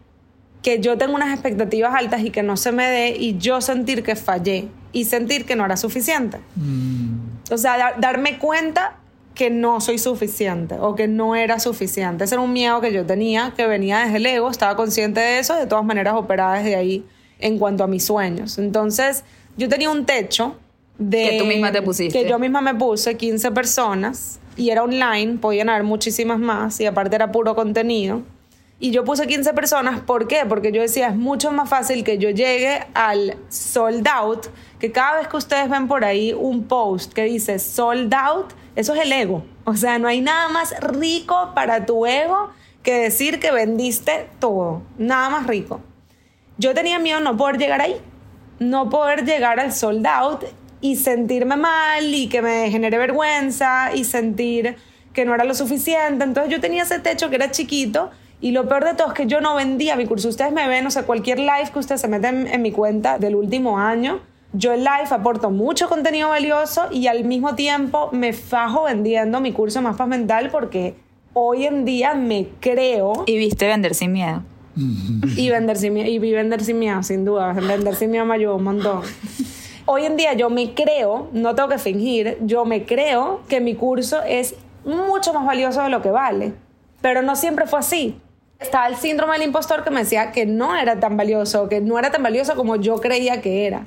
Que yo tengo unas expectativas altas y que no se me dé y yo sentir que fallé y sentir que no era suficiente. Mm, O sea, dar- darme cuenta que no soy suficiente o que no era suficiente. Ese era un miedo que yo tenía, que venía desde el ego, estaba consciente de eso, de todas maneras operaba desde ahí en cuanto a mis sueños. Entonces, yo tenía un techo de... Que tú misma te pusiste. Que yo misma me puse 15 personas y era online, podían haber muchísimas más y aparte era puro contenido. Y yo puse 15 personas, ¿por qué? Porque yo decía, es mucho más fácil que yo llegue al sold out, que cada vez que ustedes ven por ahí un post que dice sold out, eso es el ego. O sea, no hay nada más rico para tu ego que decir que vendiste todo. Nada más rico. Yo tenía miedo no poder llegar ahí, no poder llegar al sold out y sentirme mal y que me genere vergüenza y sentir que no era lo suficiente. Entonces yo tenía ese techo que era chiquito y lo peor de todo es que yo no vendía mi curso. Ustedes me ven, o sea, cualquier live que ustedes se meten en mi cuenta del último año, yo en live aporto mucho contenido valioso y al mismo tiempo me fajo vendiendo mi curso Más Paz Mental porque hoy en día me creo Y viste vender sin miedo. y vender sin miedo, y vi vender sin miedo, sin duda. Vender sin miedo me ayudó un montón. Hoy en día yo me creo, no tengo que fingir, yo me creo que mi curso es mucho más valioso de lo que vale. Pero no siempre fue así. Estaba el síndrome del impostor que me decía que no era tan valioso, que no era tan valioso como yo creía que era.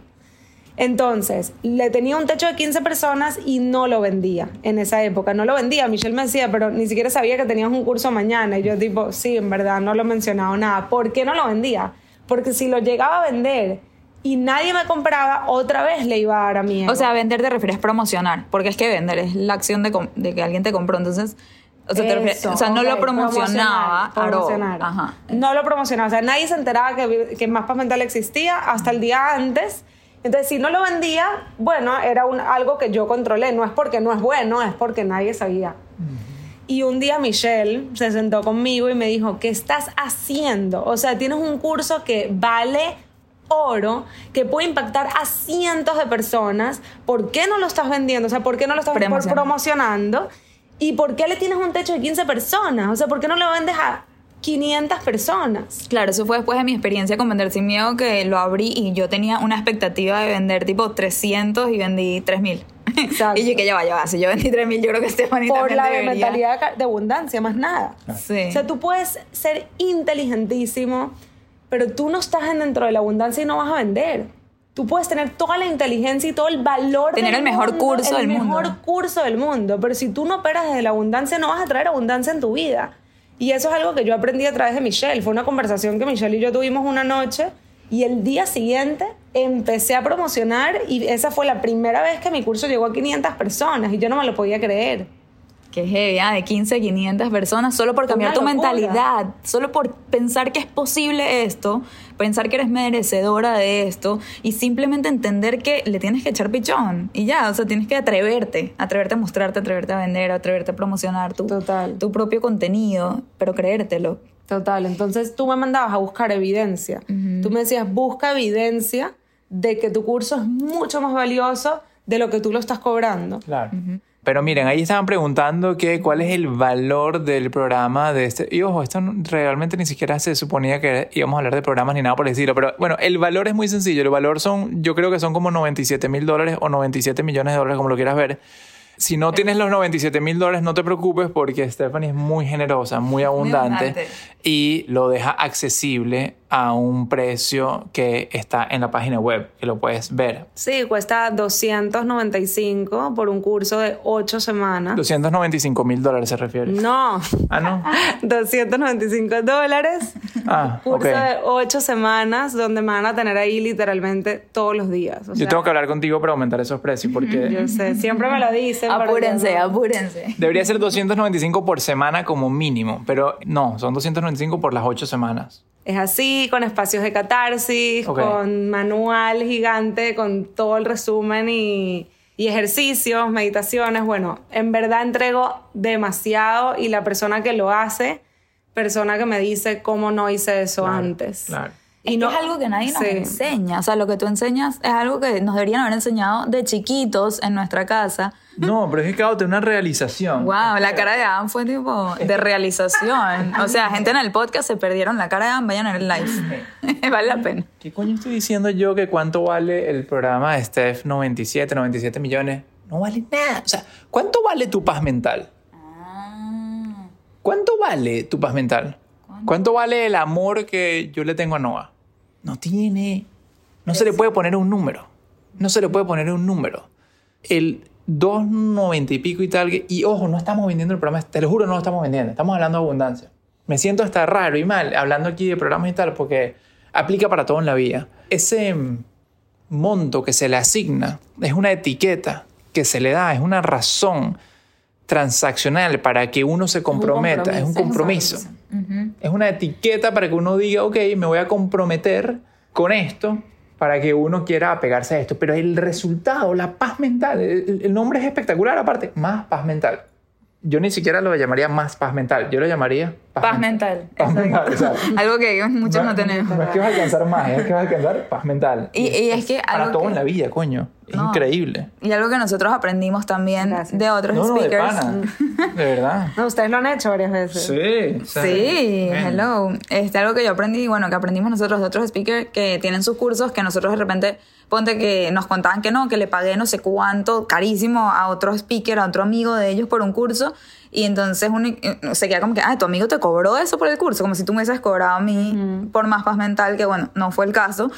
Entonces, le tenía un techo de 15 personas y no lo vendía en esa época. No lo vendía. Michelle me decía, pero ni siquiera sabía que tenías un curso mañana. Y yo tipo, sí, en verdad, no lo he mencionado nada. ¿Por qué no lo vendía? Porque si lo llegaba a vender y nadie me compraba, otra vez le iba a dar a mí. O sea, vender te refieres promocionar, porque es que vender es la acción de, que alguien te compró. Entonces, o sea, te refieres- Eso, o sea no lo promocionaba. promocionar. Ajá. No lo promocionaba. O sea, nadie se enteraba que, que Más Paz Mental existía hasta el día antes. Entonces, si no lo vendía, bueno, era un- algo que yo controlé. No es porque no es bueno, es porque nadie sabía. Y un día Michelle se sentó conmigo y me dijo, ¿qué estás haciendo? O sea, tienes un curso que vale oro, que puede impactar a cientos de personas. ¿Por qué no lo estás vendiendo? O sea, ¿por qué no lo estás por- Promocionando. ¿Y por qué le tienes un techo de 15 personas? O sea, ¿por qué no lo vendes a 500 personas? Claro, eso fue después de mi experiencia con Vender Sin Miedo que lo abrí y yo tenía una expectativa de vender tipo 300 y vendí 3000. Exacto. y yo que ya va, ya va. Si yo vendí 3000, yo creo que Stephanie Por la debería. mentalidad de abundancia, más nada. Sí. O sea, tú puedes ser inteligentísimo, pero tú no estás en dentro de la abundancia y no vas a vender. Tú puedes tener toda la inteligencia y todo el valor Tener del el mejor mundo, curso el del mejor mundo. curso del mundo, pero si tú no operas desde la abundancia no vas a traer abundancia en tu vida. Y eso es algo que yo aprendí a través de Michelle. Fue una conversación que Michelle y yo tuvimos una noche y el día siguiente empecé a promocionar y esa fue la primera vez que mi curso llegó a 500 personas y yo no me lo podía creer. Que heavy, ah, de 15, 500 personas, solo por cambiar tu mentalidad, solo por pensar que es posible esto, pensar que eres merecedora de esto y simplemente entender que le tienes que echar pichón y ya, o sea, tienes que atreverte, atreverte a mostrarte, atreverte a vender, atreverte a promocionar tu, Total. tu propio contenido, pero creértelo. Total, entonces tú me mandabas a buscar evidencia. Tú me decías, busca evidencia de que tu curso es mucho más valioso de lo que tú lo estás cobrando. Claro. Pero miren, ahí estaban preguntando que cuál es el valor del programa de este. Y ojo, esto realmente ni siquiera se suponía que íbamos a hablar de programas ni nada por el estilo. Pero bueno, el valor es muy sencillo. El valor son, yo creo que son como 97 mil dólares o 97 millones de dólares, como lo quieras ver. Si no tienes los 97 mil dólares, no te preocupes porque Stephanie es muy generosa, muy abundante, abundante. y lo deja accesible a un precio que está en la página web, que lo puedes ver. Sí, cuesta 295 por un curso de 8 semanas. 295 mil dólares se refiere. No, Ah, no. 295 dólares. Ah, Curso ok. de 8 semanas donde me van a tener ahí literalmente todos los días. O Yo sea, tengo que hablar contigo para aumentar esos precios porque Yo sé, siempre me lo dicen. pero yo Apúrense, no. apúrense. debería ser 295 por semana como mínimo, pero no, son 295 por las 8 semanas. Es así, con espacios de catarsis, con manual gigante, con todo el resumen y, y ejercicios, meditaciones. Bueno, en verdad entrego demasiado y la persona que lo hace, persona que me dice cómo no hice eso Claro, antes. claro. Y no, es algo que nadie nos Sí. enseña. O sea, lo que tú enseñas es algo que nos deberían haber enseñado de chiquitos en nuestra casa. No, pero es que claro, de una realización. Wow, la cara de Adam fue tipo de realización. O sea, gente en el podcast se perdieron la cara de Adam, vayan a ver el live. vale la pena. ¿Qué coño estoy diciendo yo que cuánto vale el programa de Steph 97, 97 millones? No vale nada. O sea, ¿cuánto vale tu paz mental? ¿Cuánto vale tu paz mental? ¿Cuánto vale el amor que yo le tengo a Noah? No tiene. No se le puede poner un número. No se le puede poner un número. El 2.90 y pico y tal. Y ojo, no estamos vendiendo el programa. Te lo juro, no lo estamos vendiendo. Estamos hablando de abundancia. Me siento hasta raro y mal hablando aquí de programas y tal porque aplica para todo en la vida. Ese monto que se le asigna es una etiqueta que se le da, es una razón transaccional para que uno se comprometa, es un compromiso. Es una etiqueta para que uno diga, ok, me voy a comprometer con esto para que uno quiera apegarse a esto. Pero el resultado, la paz mental, el, el nombre es espectacular aparte, más paz mental. Yo ni siquiera lo llamaría más paz mental, yo lo llamaría Paz mental. Paz mental, exacto. Algo que muchos no, tenemos. No es que vas a alcanzar más, es que vas a alcanzar paz mental. Y, y es que Para algo todo que- en la vida, coño. Es No. increíble. Y algo que nosotros aprendimos también Gracias. de otros No, no, de speakers. pana. De verdad. No, ustedes lo han hecho varias veces. Sí. o sea, Sí, bueno. hello. Este, algo que yo aprendí, bueno, que aprendimos nosotros de otros speakers que tienen sus cursos, que nosotros de repente, ponte que nos contaban que no, que le pagué no sé cuánto, carísimo a otro speaker, a otro amigo de ellos por un curso, y entonces uno eh, se queda como que, ah, tu amigo te cobró eso por el curso, como si tú me hubieses cobrado a mí por más paz mental, que bueno, no fue el caso.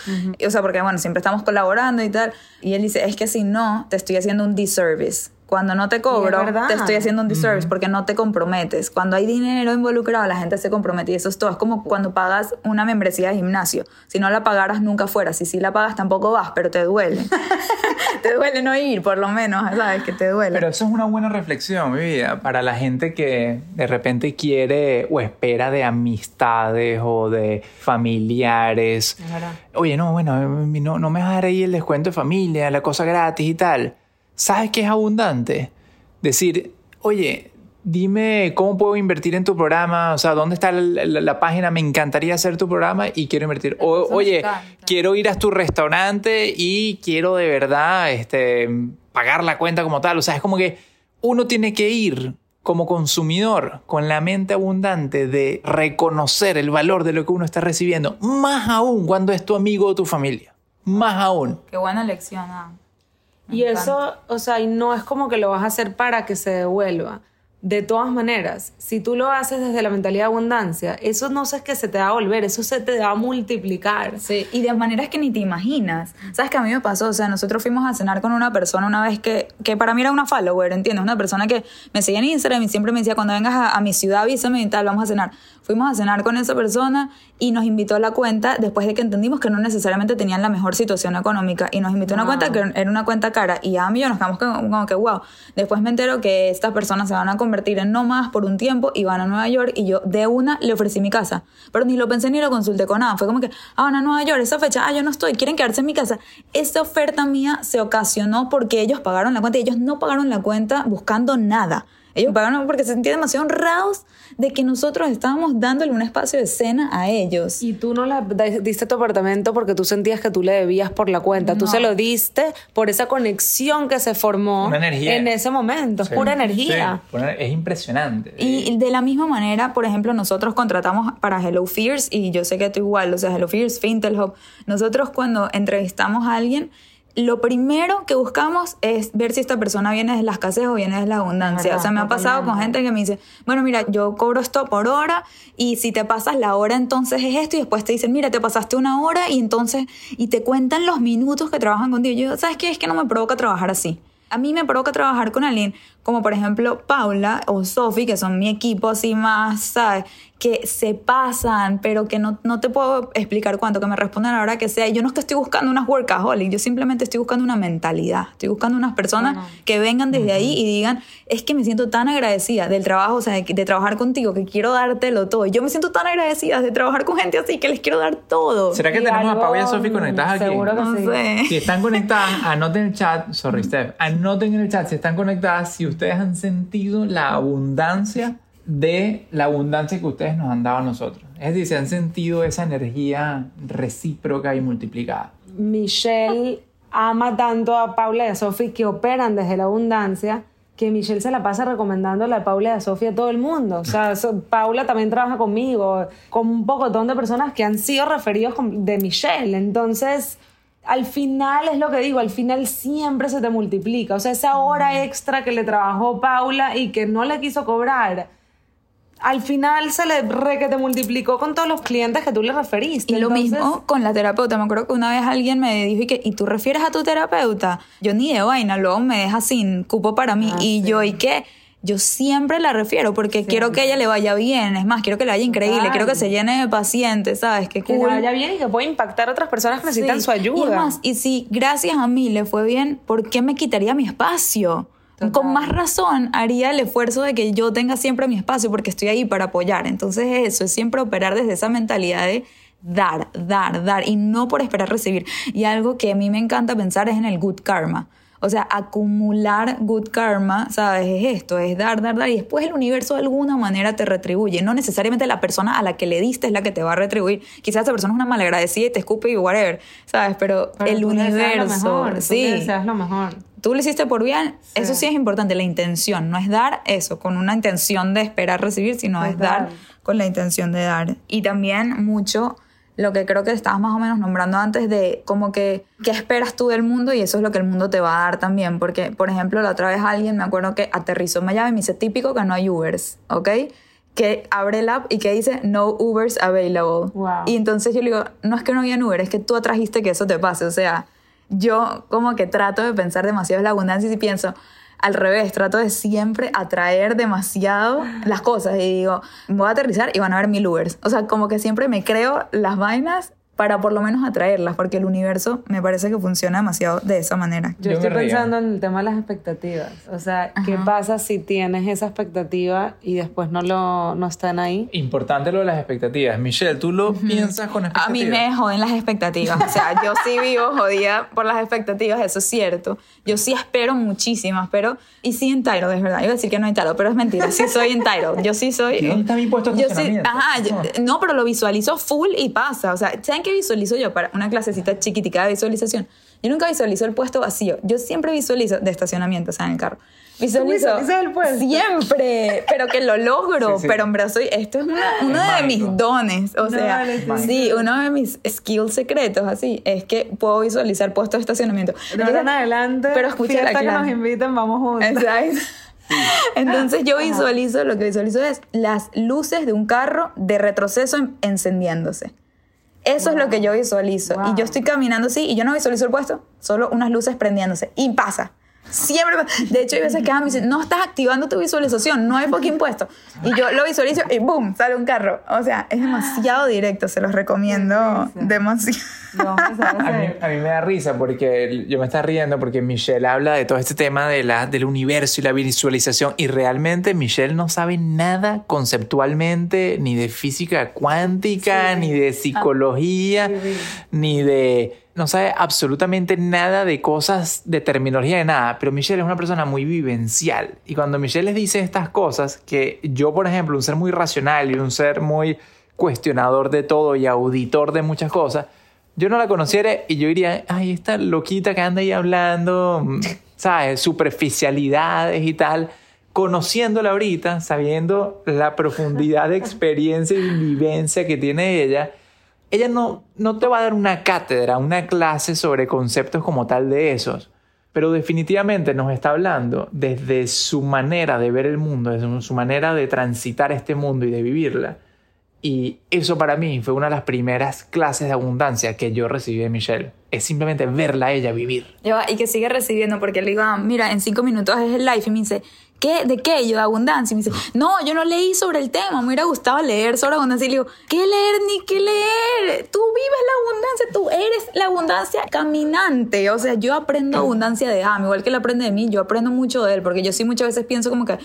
O sea, porque bueno, siempre estamos colaborando y tal. Y él dice, es que si no, te estoy haciendo un disservice. Cuando no te cobro, te estoy haciendo un disservice porque no te comprometes. Cuando hay dinero involucrado, la gente se compromete y eso es todo. Es como cuando pagas una membresía de gimnasio. Si no la pagaras, nunca fueras. Y si la pagas, tampoco vas, pero te duele. te duele no ir, por lo menos, ¿sabes? Que te duele. Pero eso es una buena reflexión, mi vida, para la gente que de repente quiere o espera de amistades o de familiares. Oye, no, bueno, no, no me vas a dar ahí el descuento de familia, la cosa gratis y tal. ¿Sabes qué es abundante? Decir, oye, dime cómo puedo invertir en tu programa, o sea, ¿dónde está la, la- la página? Me encantaría hacer tu programa y quiero invertir. O, oye, quiero ir a tu restaurante y quiero de verdad este, pagar la cuenta como tal. O sea, es como que uno tiene que ir como consumidor con la mente abundante de reconocer el valor de lo que uno está recibiendo, más aún cuando es tu amigo o tu familia. Más aún. Qué buena lección. ah. Y eso, o sea, y no es como que lo vas a hacer para que se devuelva. De todas maneras, si tú lo haces desde la mentalidad de abundancia, eso no es que se te va a volver, eso se te va a multiplicar. Sí, y de maneras que ni te imaginas. ¿Sabes qué a mí me pasó? O sea, nosotros fuimos a cenar con una persona una vez que, que para mí era una follower, ¿entiendes? Una persona que me seguía en Instagram y siempre me decía, cuando vengas a, a mi ciudad, avísame y tal, vamos a cenar. Fuimos a cenar con esa persona y nos invitó a la cuenta después de que entendimos que no necesariamente tenían la mejor situación económica y nos invitó a una Wow. cuenta que era una cuenta cara y a mí y yo nos quedamos como, como que wow. Después me entero que estas personas se van a convertir en nómadas por un tiempo y van a Nueva York y yo de una le ofrecí mi casa. Pero ni lo pensé ni lo consulté con nada. Fue como que, ah, van a Nueva York, esa fecha, ah, yo no estoy, quieren quedarse en mi casa. Esta oferta mía se ocasionó porque ellos pagaron la cuenta y ellos no pagaron la cuenta buscando nada. Ellos pagaron porque se sentían demasiado honrados de que nosotros estábamos dándole un espacio de cena a ellos. Y tú no le diste tu apartamento porque tú sentías que tú le debías por la cuenta. Tú se lo diste por esa conexión que se formó Una energía. en ese momento. Es Sí. pura energía. Sí, es impresionante. Y de la misma manera, por ejemplo, nosotros contratamos para Hello Fears y yo sé que tú igual, o sea, Hello Fears, Fintel Hub. Nosotros cuando entrevistamos a alguien, lo primero que buscamos es ver si esta persona viene de la escasez o viene de la abundancia. O sea, me ha pasado con gente que me dice, bueno, mira, yo cobro esto por hora y si te pasas la hora entonces es esto y después te dicen, mira, te pasaste una hora y entonces, y te cuentan los minutos que trabajan contigo. Yo, ¿sabes qué? Es que no me provoca trabajar así. A mí me provoca trabajar con alguien como por ejemplo Paula o Sophie, que son mi equipo así más, ¿sabes? Que se pasan, pero que no, no te puedo explicar cuánto, que me responden a la hora que sea. Yo no es que estoy buscando unas workaholic, yo simplemente estoy buscando una mentalidad. Estoy buscando unas personas Bueno. que vengan desde ahí y digan, es que me siento tan agradecida del trabajo, o sea, de, de trabajar contigo, que quiero dártelo todo. Yo me siento tan agradecida de trabajar con gente así, que les quiero dar todo. ¿Será que Y tenemos a algo, Pau y a Sofi conectadas aquí? Seguro que No sí. sé. Si están conectadas, anoten en el chat, sorry Steph, anoten en el chat si están conectadas, si ustedes han sentido la abundancia de la abundancia que ustedes nos han dado a nosotros. Es decir, si han sentido esa energía recíproca y multiplicada. Michelle ama tanto a Paula y a Sophie que operan desde la abundancia que Michelle se la pasa recomendándole a Paula y a Sofía a todo el mundo. O sea, so- Paula también trabaja conmigo, con un pocotón de personas que han sido referidos de Michelle. Entonces, al final es lo que digo, al final siempre se te multiplica. O sea, esa hora extra que le trabajó Paula y que no le quiso cobrar, al final se le re que te multiplicó con todos los clientes que tú le referiste. Y lo mismo con la terapeuta. Me acuerdo que una vez alguien me dijo, ¿y, que, ¿y tú refieres a tu terapeuta? Yo ni de vaina, luego me deja sin cupo para mí. Ah, y sí. yo, ¿y qué? Yo siempre la refiero porque quiero que ella le vaya bien. Es más, quiero que le vaya increíble. Quiero que se llene de pacientes, ¿sabes? Qué que le vaya bien y que pueda impactar a otras personas que necesitan Sí. su ayuda. Y es más, y si gracias a mí le fue bien, ¿por qué me quitaría mi espacio? Total. Con más razón haría el esfuerzo de que yo tenga siempre mi espacio porque estoy ahí para apoyar. Entonces eso es siempre operar desde esa mentalidad de dar, dar, dar y no por esperar recibir. Y algo que a mí me encanta pensar es en el good karma. O sea, acumular good karma, ¿sabes? Es esto, es dar, dar, dar. Y después el universo de alguna manera te retribuye. No necesariamente la persona a la que le diste es la que te va a retribuir. Quizás esa persona es una malagradecida y te escupe y whatever, ¿sabes? Pero, Pero el tú deseas lo universo, mejor, tú sí. le deseas lo mejor. Tú lo hiciste por bien, Sí. eso sí es importante, la intención, no es dar eso con una intención de esperar recibir, sino es Total. dar con la intención de dar. Y también mucho lo que creo que estabas más o menos nombrando antes de como que qué esperas tú del mundo y eso es lo que el mundo te va a dar también, porque por ejemplo la otra vez alguien me acuerdo que aterrizó en Miami y me dice típico que no hay Ubers, ¿ok? Que abre el app y que dice no Ubers available. Wow. Y entonces yo le digo, no es que no había Uber, es que tú atrajiste que eso te pase. O sea, yo como que trato de pensar demasiado en la abundancia y pienso al revés, trato de siempre atraer demasiado las cosas y digo, voy a aterrizar y van a ver mil Ubers. O sea, como que siempre me creo las vainas para por lo menos atraerlas, porque el universo me parece que funciona demasiado de esa manera. Yo, Yo estoy pensando en el tema de las expectativas. O sea, ¿qué Ajá. pasa si tienes esa expectativa y después no, lo, no están ahí? Importante lo de las expectativas. Michelle, ¿tú lo piensas con A expectativas? mí me joden las expectativas. O sea, yo sí vivo jodida por las expectativas, eso es cierto. Yo sí espero muchísimas, pero. Y sí entitled, es verdad. Iba a decir que no entitled, pero es mentira. Sí soy entitled. Yo sí soy. ¿Y dónde está mi puesto de Yo sí, ajá, yo- no, pero lo visualizo full y pasa. O sea, ¿saben qué visualizo yo para una clasecita chiquitica de visualización? Yo nunca visualizo el puesto vacío. Yo siempre visualizo de estacionamiento, o sea, en el carro. Visualizo visualizas el puesto? siempre, pero que lo logro. Sí, sí. Pero verdad soy, esto es una- uno Es de mis dones. O No, sea, vale, sí, uno de mis skills secretos, así, es que puedo visualizar puestos de estacionamiento. De ahora en adelante, pero escucha la que nos inviten, vamos juntos. Exacto. Entonces yo visualizo, lo que visualizo es las luces de un carro de retroceso en- encendiéndose. Eso es lo que yo visualizo. Wow. Y yo estoy caminando así y yo no visualizo el puesto, solo unas luces prendiéndose. Y pasa. Siempre. De hecho, hay veces que me dice, no estás activando tu visualización, no hay fucking puesto. Y yo lo visualizo y ¡boom! Sale un carro. O sea, es demasiado directo, se los recomiendo demasiado. A mí, a mí me da risa porque yo me está riendo porque Michelle habla de todo este tema de la, del universo y la visualización y realmente Michelle no sabe nada conceptualmente ni de física cuántica, Sí. ni de psicología, Sí. ni de... No sabe absolutamente nada de cosas, de terminología, de nada, pero Michelle es una persona muy vivencial. Y cuando Michelle les dice estas cosas, que yo, por ejemplo, un ser muy racional y un ser muy cuestionador de todo y auditor de muchas cosas, yo no la conociera y yo diría, ay, esta loquita que anda ahí hablando, mm, ¿sabes? Superficialidades y tal. Conociéndola ahorita, sabiendo la profundidad de experiencia y vivencia que tiene ella, ella no, no te va a dar una cátedra, una clase sobre conceptos como tal de esos, pero definitivamente nos está hablando desde su manera de ver el mundo, desde su manera de transitar este mundo y de vivirla. Y eso para mí fue una de las primeras clases de abundancia que yo recibí de Michelle. Es simplemente verla a ella vivir. Y que sigue recibiendo, porque le digo, ah, mira, en cinco minutos es el live, y me dice, ¿qué? ¿De qué? Yo, de abundancia. Y me dice, no, yo no leí sobre el tema, me hubiera gustado leer sobre abundancia. Y le digo, ¿qué leer ni qué leer? Tú vives la abundancia, tú eres la abundancia caminante. O sea, yo aprendo abundancia de Am, igual que él aprende de mí, yo aprendo mucho de él, porque yo sí muchas veces pienso como que...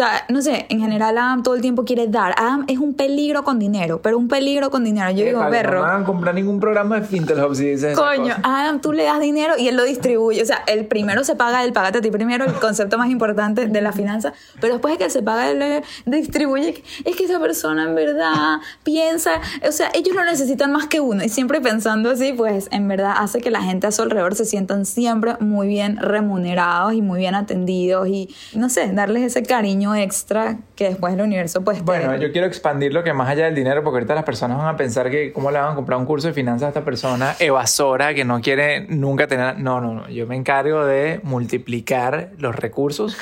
Sea, no sé, en general Adam todo el tiempo quiere dar. Adam es un peligro con dinero, pero un peligro con dinero. Yo digo, perro. No van a comprar ningún programa de Fintelhub si dices Coño. Adam, tú le das dinero y él lo distribuye. O sea, el primero se paga él, págate a ti primero, el concepto más importante de la finanza. Pero después de que él se paga, él distribuye. Es que esa persona en verdad piensa, o sea, ellos no necesitan más que uno. Y siempre pensando así, pues en verdad hace que la gente a su alrededor se sientan siempre muy bien remunerados y muy bien atendidos. Y no sé, darles ese cariño extra que después el universo, pues. te- Bueno, yo quiero expandir lo que más allá del dinero, porque ahorita las personas van a pensar que cómo le van a comprar un curso de finanzas a esta persona evasora que no quiere nunca tener... No, no, no. Yo me encargo de multiplicar los recursos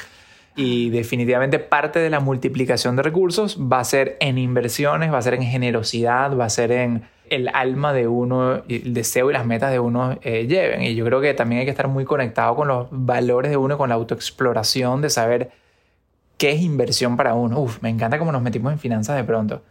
y definitivamente parte de la multiplicación de recursos va a ser en inversiones, va a ser en generosidad, va a ser en el alma de uno, el deseo y las metas de uno eh, lleven. Y yo creo que también hay que estar muy conectado con los valores de uno, con la autoexploración, de saber ¿Qué es inversión para uno? Uf, me encanta cómo nos metimos en finanzas de pronto.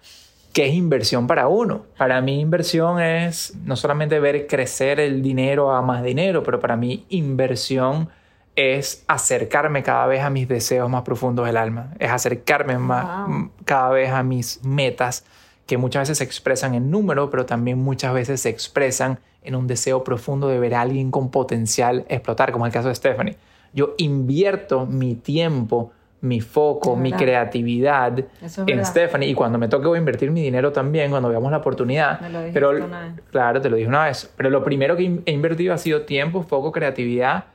¿Qué es inversión para uno? Para mí inversión es no solamente ver crecer el dinero a más dinero, pero para mí inversión es acercarme cada vez a mis deseos más profundos del alma, es acercarme más, Wow. cada vez a mis metas que muchas veces se expresan en número, pero también muchas veces se expresan en un deseo profundo de ver a alguien con potencial explotar, como el caso de Stephanie. Yo invierto mi tiempo, mi foco, mi creatividad es en verdad. Stephanie y cuando me toque voy a invertir mi dinero también cuando veamos la oportunidad. Me lo dijiste pero una vez. claro, te lo dije una vez, pero lo primero que he invertido ha sido tiempo, foco, creatividad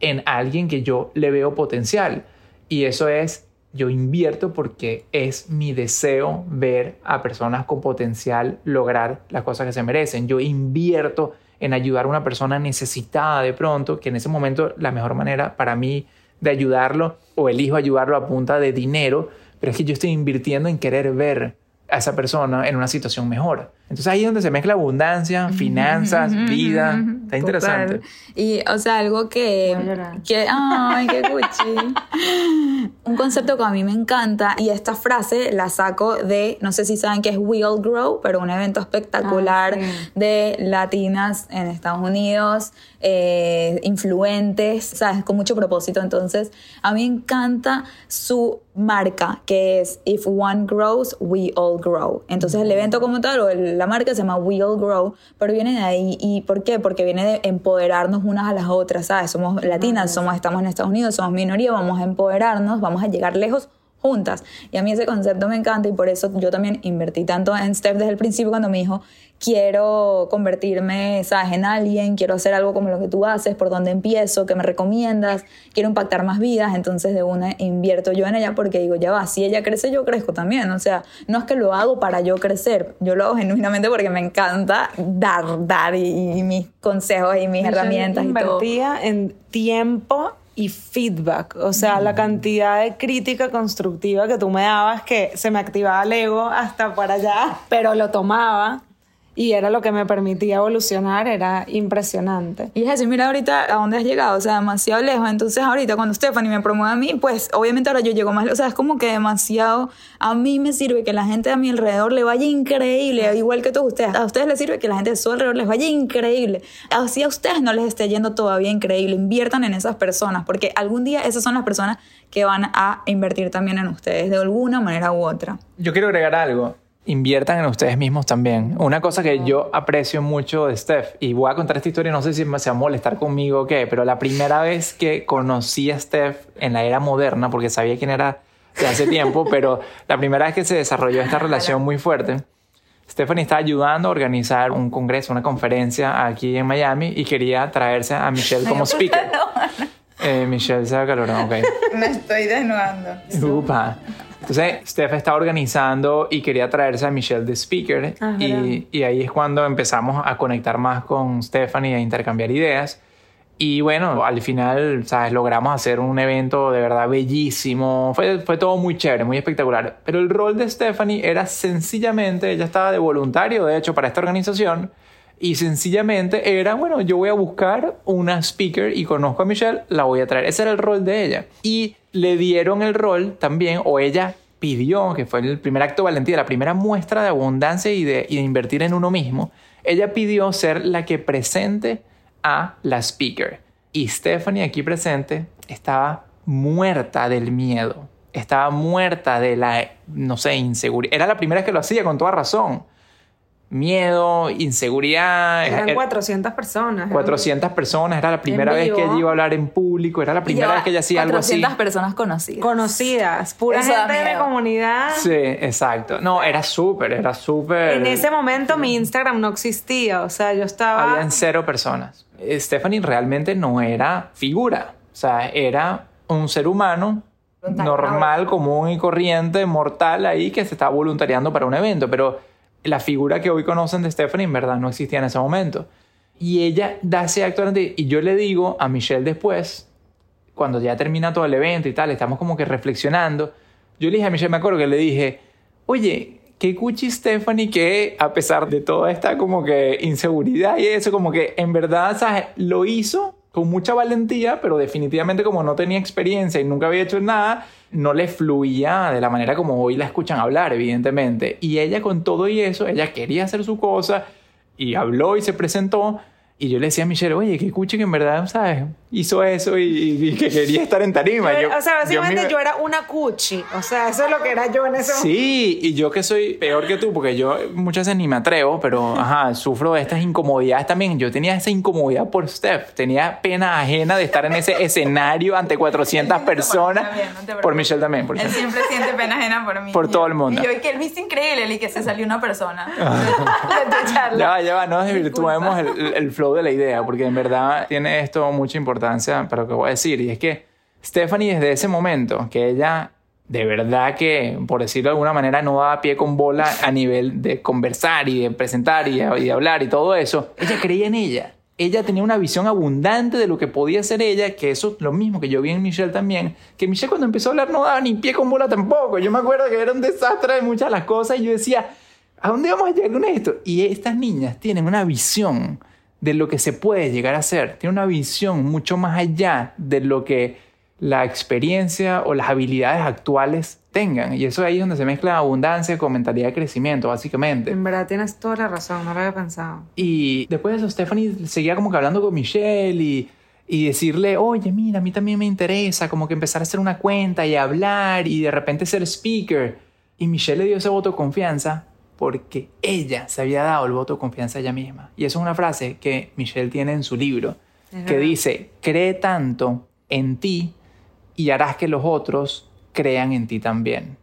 en alguien que yo le veo potencial y eso es yo invierto porque es mi deseo ver a personas con potencial lograr las cosas que se merecen. Yo invierto en ayudar a una persona necesitada de pronto, que en ese momento la mejor manera para mí de ayudarlo o elijo ayudarlo a punta de dinero, pero es que yo estoy invirtiendo en querer ver a esa persona en una situación mejor. Entonces ahí es donde se mezcla abundancia, finanzas, vida. Está interesante. Total. Y, o sea, algo que. Ay, qué cuchi. Un concepto que a mí me encanta, y esta frase la saco de, no sé si saben que es We All Grow, pero un evento espectacular Ah, sí. de latinas en Estados Unidos, eh, influentes, ¿sabes? Con mucho propósito. Entonces, a mí me encanta su marca, que es If One Grows, We All Grow. Entonces, el evento como tal, o el- la marca se llama We All Grow, pero viene de ahí. ¿Y por qué? Porque viene de empoderarnos unas a las otras, ¿sabes? Somos latinas, somos, estamos en Estados Unidos, somos minoría, vamos a empoderarnos, vamos a llegar lejos juntas. Y a mí ese concepto me encanta y por eso yo también invertí tanto en Steph desde el principio cuando me dijo, quiero convertirme, ¿sabes? En alguien, quiero hacer algo como lo que tú haces, por dónde empiezo, qué me recomiendas, quiero impactar más vidas, entonces de una invierto yo en ella porque digo, ya va, si ella crece, yo crezco también. O sea, no es que lo hago para yo crecer, yo lo hago genuinamente porque me encanta dar, dar y, y mis consejos y mis Michelle herramientas y todo. invertía en tiempo y feedback, o sea, la cantidad de crítica constructiva que tú me dabas que se me activaba el ego hasta para allá, pero lo tomaba y era lo que me permitía evolucionar, era impresionante. Y es así, mira ahorita a dónde has llegado, o sea, demasiado lejos. Entonces ahorita cuando Stephanie me promueve a mí, pues obviamente ahora yo llego más, o sea, es como que demasiado, a mí me sirve que la gente a mi alrededor le vaya increíble, igual que todos ustedes. A ustedes les sirve que la gente de su alrededor les vaya increíble. Así a ustedes no les esté yendo todavía increíble, inviertan en esas personas, porque algún día esas son las personas que van a invertir también en ustedes de alguna manera u otra. Yo quiero agregar algo. Inviertan en ustedes mismos también. Una cosa que yo aprecio mucho de Steph, y voy a contar esta historia, no sé si me se va a molestar conmigo o qué, pero la primera vez que conocí a Steph en la era moderna, porque sabía quién era de hace tiempo, pero la primera vez que se desarrolló esta relación muy fuerte, Stephanie estaba ayudando a organizar un congreso, una conferencia aquí en Miami y quería traerse a Michelle como speaker. Eh, Michelle se acaloró, ok. Me estoy desnudando. Upa. Entonces, Steph estaba organizando y quería traerse a Michelle de speaker. Ah, y, y ahí es cuando empezamos a conectar más con Stephanie, a intercambiar ideas. Y bueno, al final, ¿sabes? Logramos hacer un evento de verdad bellísimo. Fue, fue todo muy chévere, muy espectacular. Pero el rol de Stephanie era sencillamente, ella estaba de voluntario, de hecho, para esta organización. Y sencillamente era, bueno, yo voy a buscar una speaker y conozco a Michelle, la voy a traer. Ese era el rol de ella. Y le dieron el rol también, o ella pidió, que fue el primer acto de valentía, la primera muestra de abundancia y de, y de invertir en uno mismo, ella pidió ser la que presente a la speaker. Y Stephanie aquí presente estaba muerta del miedo, estaba muerta de la, no sé, inseguridad. Era la primera que lo hacía con toda razón. Miedo, inseguridad. Eran era- 400 personas. 400 personas, era la primera vez que ella iba a hablar en público, era la primera vez que ella hacía algo así. 400 personas conocidas. Conocidas, pura Eso gente de la comunidad. Sí, exacto. No, era súper, era súper... En ese momento mi Instagram no existía, o sea, yo estaba... Habían cero personas. Eh, Stephanie realmente no era figura, o sea, era un ser humano normal, común y corriente, mortal ahí que se estaba voluntariando para un evento, pero la figura que hoy conocen de Stephanie en verdad no existía en ese momento. Y ella da ese acto delante y yo le digo a Michelle después, cuando ya termina todo el evento y tal, estamos como que reflexionando, yo le dije a Michelle, me acuerdo que le dije, oye, qué cuchi Stephanie que a pesar de toda esta como que inseguridad y eso, como que en verdad, ¿sabes? Lo hizo con mucha valentía, pero definitivamente como no tenía experiencia y nunca había hecho nada, no le fluía de la manera como hoy la escuchan hablar, evidentemente. Y ella con todo y eso, ella quería hacer su cosa y habló y se presentó Y yo le decía a Michelle, oye, que escuche que en verdad, ¿sabes? Hizo eso y, y que quería estar en tarima. Yo- Yo- o sea, básicamente me- yo, era una cuchi. O sea, eso es lo que era yo en ese momento. Sí, y yo que soy peor que tú, porque yo muchas veces ni me atrevo, pero ajá, sufro de estas incomodidades también. Yo tenía esa incomodidad por Steph, tenía pena ajena de estar en ese escenario ante 400 personas. También, no por Michelle también, por Él siempre siente pena ajena por mí. Por todo el mundo. Y yo, y que él viste increíble y que se salió una persona. de tu charla. Ya va, ya va, no desvirtuemos el, el flow de la idea, porque en verdad tiene esto mucha importancia para lo que voy a decir. Y es que Stephanie, desde ese momento, que ella de verdad que, por decirlo de alguna manera, no daba pie con bola a nivel de conversar y de presentar y de, y de hablar y todo eso, ella creía en ella. Ella tenía una visión abundante de lo que podía ser ella, que eso es lo mismo que yo vi en Michelle también, que Michelle cuando empezó a hablar no daba ni pie con bola tampoco. Yo me acuerdo que era un desastre de muchas las cosas y yo decía, ¿a dónde vamos a llegar con esto? Y estas niñas tienen una visión de lo que se puede llegar a hacer, tienen una visión mucho más allá de lo que la experiencia o las habilidades actuales tengan. Y eso ahí es donde se mezcla abundancia con mentalidad de crecimiento, básicamente. En verdad tienes toda la razón, no lo había pensado. Y después de eso, Stephanie seguía como que hablando con Michelle y, y decirle, oye, mira, a mí también me interesa como que empezar a hacer una cuenta y hablar y de repente ser speaker. Y Michelle le dio ese voto de confianza porque ella se había dado el voto de confianza a ella misma. Y eso es una frase que Michelle tiene en su libro, Es que verdad. dice, cree tanto en ti y harás que los otros crean en ti también.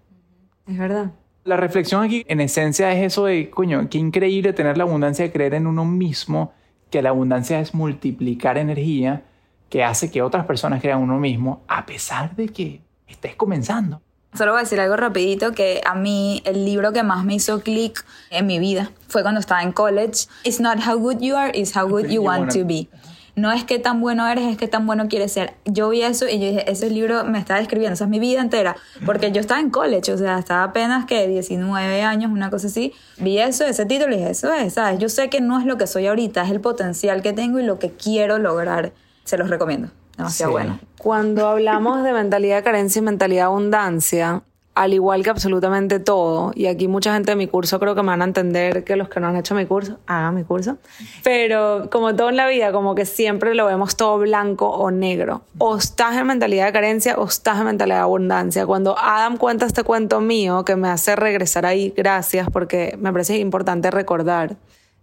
Es verdad. La reflexión aquí, en esencia, es eso de, coño, qué increíble tener la abundancia de creer en uno mismo, que la abundancia es multiplicar energía, que hace que otras personas crean en uno mismo, a pesar de que estés comenzando. Solo voy a decir algo rapidito, que a mí el libro que más me hizo clic en mi vida fue cuando estaba en college. It's not how good you are, it's how good you want to be. No es que tan bueno eres, es que tan bueno quieres ser. Yo vi eso y yo dije, ese libro me está describiendo, esa es mi vida entera. Porque yo estaba en college, o sea, estaba apenas que 19 años, una cosa así. Vi eso, ese título y dije, eso es, ¿sabes? Yo sé que no es lo que soy ahorita, es el potencial que tengo y lo que quiero lograr. Se los recomiendo. Demasiado Sí. bueno. Cuando hablamos de mentalidad de carencia y mentalidad de abundancia, al igual que absolutamente todo, y aquí mucha gente de mi curso creo que me van a entender que los que no han hecho mi curso, hagan mi curso, pero como todo en la vida, como que siempre lo vemos todo blanco o negro. O estás en mentalidad de carencia o estás en mentalidad de abundancia. Cuando Adam cuenta este cuento mío que me hace regresar ahí, gracias, porque me parece importante recordar.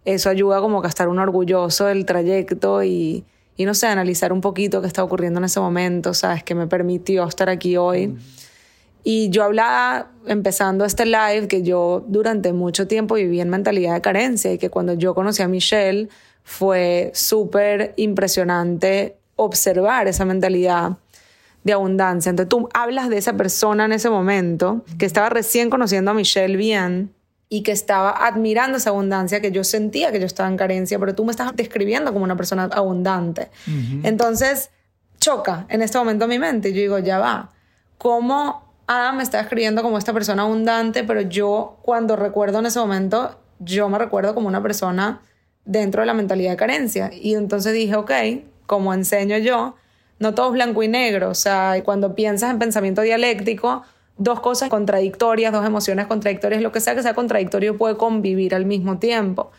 Eso ayuda como que a estar uno orgulloso del trayecto y, y no sé, analizar un poquito qué está ocurriendo en ese momento, ¿sabes? Que me permitió estar aquí hoy. Y yo hablaba, empezando este live, que yo durante mucho tiempo viví en mentalidad de carencia y que cuando yo conocí a Michelle fue súper impresionante observar esa mentalidad de abundancia. Entonces tú hablas de esa persona en ese momento que estaba recién conociendo a Michelle bien y que estaba admirando esa abundancia que yo sentía que yo estaba en carencia, pero tú me estás describiendo como una persona abundante. Entonces choca en este momento mi mente y yo digo, ya va, ¿cómo Adam me está describiendo como esta persona abundante, pero yo cuando recuerdo en ese momento, yo me recuerdo como una persona dentro de la mentalidad de carencia. Y entonces dije, ok, como enseño yo, no todo es blanco y negro. O sea, cuando piensas en pensamiento dialéctico, dos cosas contradictorias, dos emociones contradictorias, lo que sea que sea contradictorio puede convivir al mismo tiempo.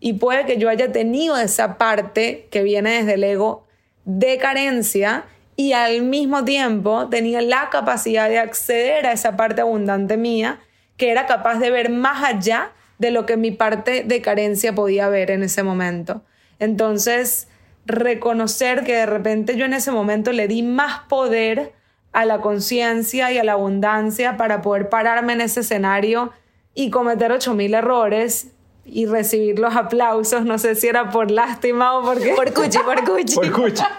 Y puede que yo haya tenido esa parte que viene desde el ego de carencia y al mismo tiempo tenía la capacidad de acceder a esa parte abundante mía que era capaz de ver más allá de lo que mi parte de carencia podía ver en ese momento. Entonces, reconocer que de repente yo en ese momento le di más poder a la conciencia y a la abundancia para poder pararme en ese escenario y cometer 8000 errores y recibir los aplausos, no sé si era por lástima o porque Por cuchi, por cuchi. Por escucha.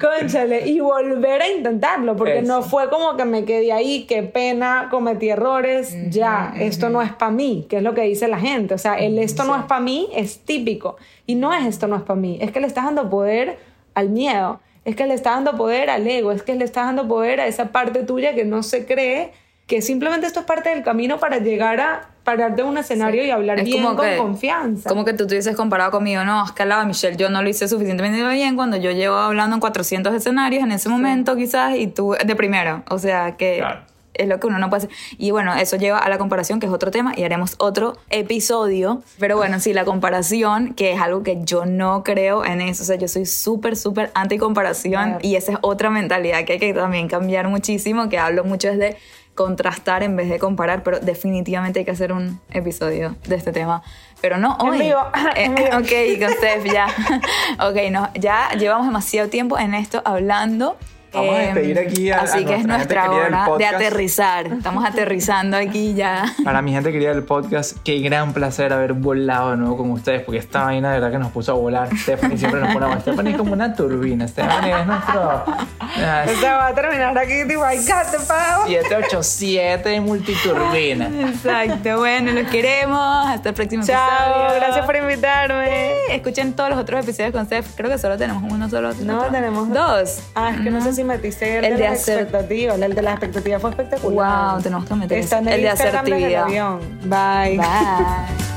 Cónchale, y volver a intentarlo, porque Eso. no fue como que me quedé ahí, qué pena, cometí errores, ya, esto no es para mí, que es lo que dice la gente. O sea, el esto no es para mí es típico. Y no es esto no es para mí, es que le estás dando poder al miedo, es que le estás dando poder al ego, es que le estás dando poder a esa parte tuya que no se cree, que simplemente esto es parte del camino para llegar a pararte en un escenario y hablar Es bien como con que- confianza. Como que tú te hubieses comparado conmigo, no, es que al lado de Michelle yo no lo hice suficientemente bien cuando yo llevo hablando en 400 escenarios en ese momento quizás y tú de primero, o sea que Claro. Es lo que uno no puede hacer. Y bueno, eso lleva a la comparación, que es otro tema, y haremos otro episodio. Pero bueno, sí, la comparación, que es algo que yo no creo en eso. O sea, yo soy súper, súper anti-comparación y esa es otra mentalidad que hay que también cambiar muchísimo, que hablo mucho es de contrastar en vez de comparar, pero definitivamente hay que hacer un episodio de este tema. Pero no En hoy. vivo, en vivo. ok, con Steph, ya. ok, no, ya llevamos demasiado tiempo en esto hablando. Vamos a despedir aquí a- Así a que es nuestra hora de aterrizar. Estamos aterrizando aquí ya. Para mi gente querida del podcast, qué gran placer haber volado de nuevo con ustedes, porque esta vaina de verdad que nos puso a volar. Stephanie siempre nos pone a volar. Stephanie es como una turbina. Stephanie es nuestro O sea, va a terminar aquí, tipo, I got the power. 787 multiturbina. Exacto, bueno, los queremos. Hasta el próximo Chao, episodio. gracias por invitarme. Escuchen todos los otros episodios con Steph. Creo que solo tenemos uno solo. No, tenemos dos. Ah, es que no sé si metiste el, El de, de las hacer- expectativas. El de las expectativas fue espectacular. Wow, tenemos que meter Está en el, El de. Bye. Bye.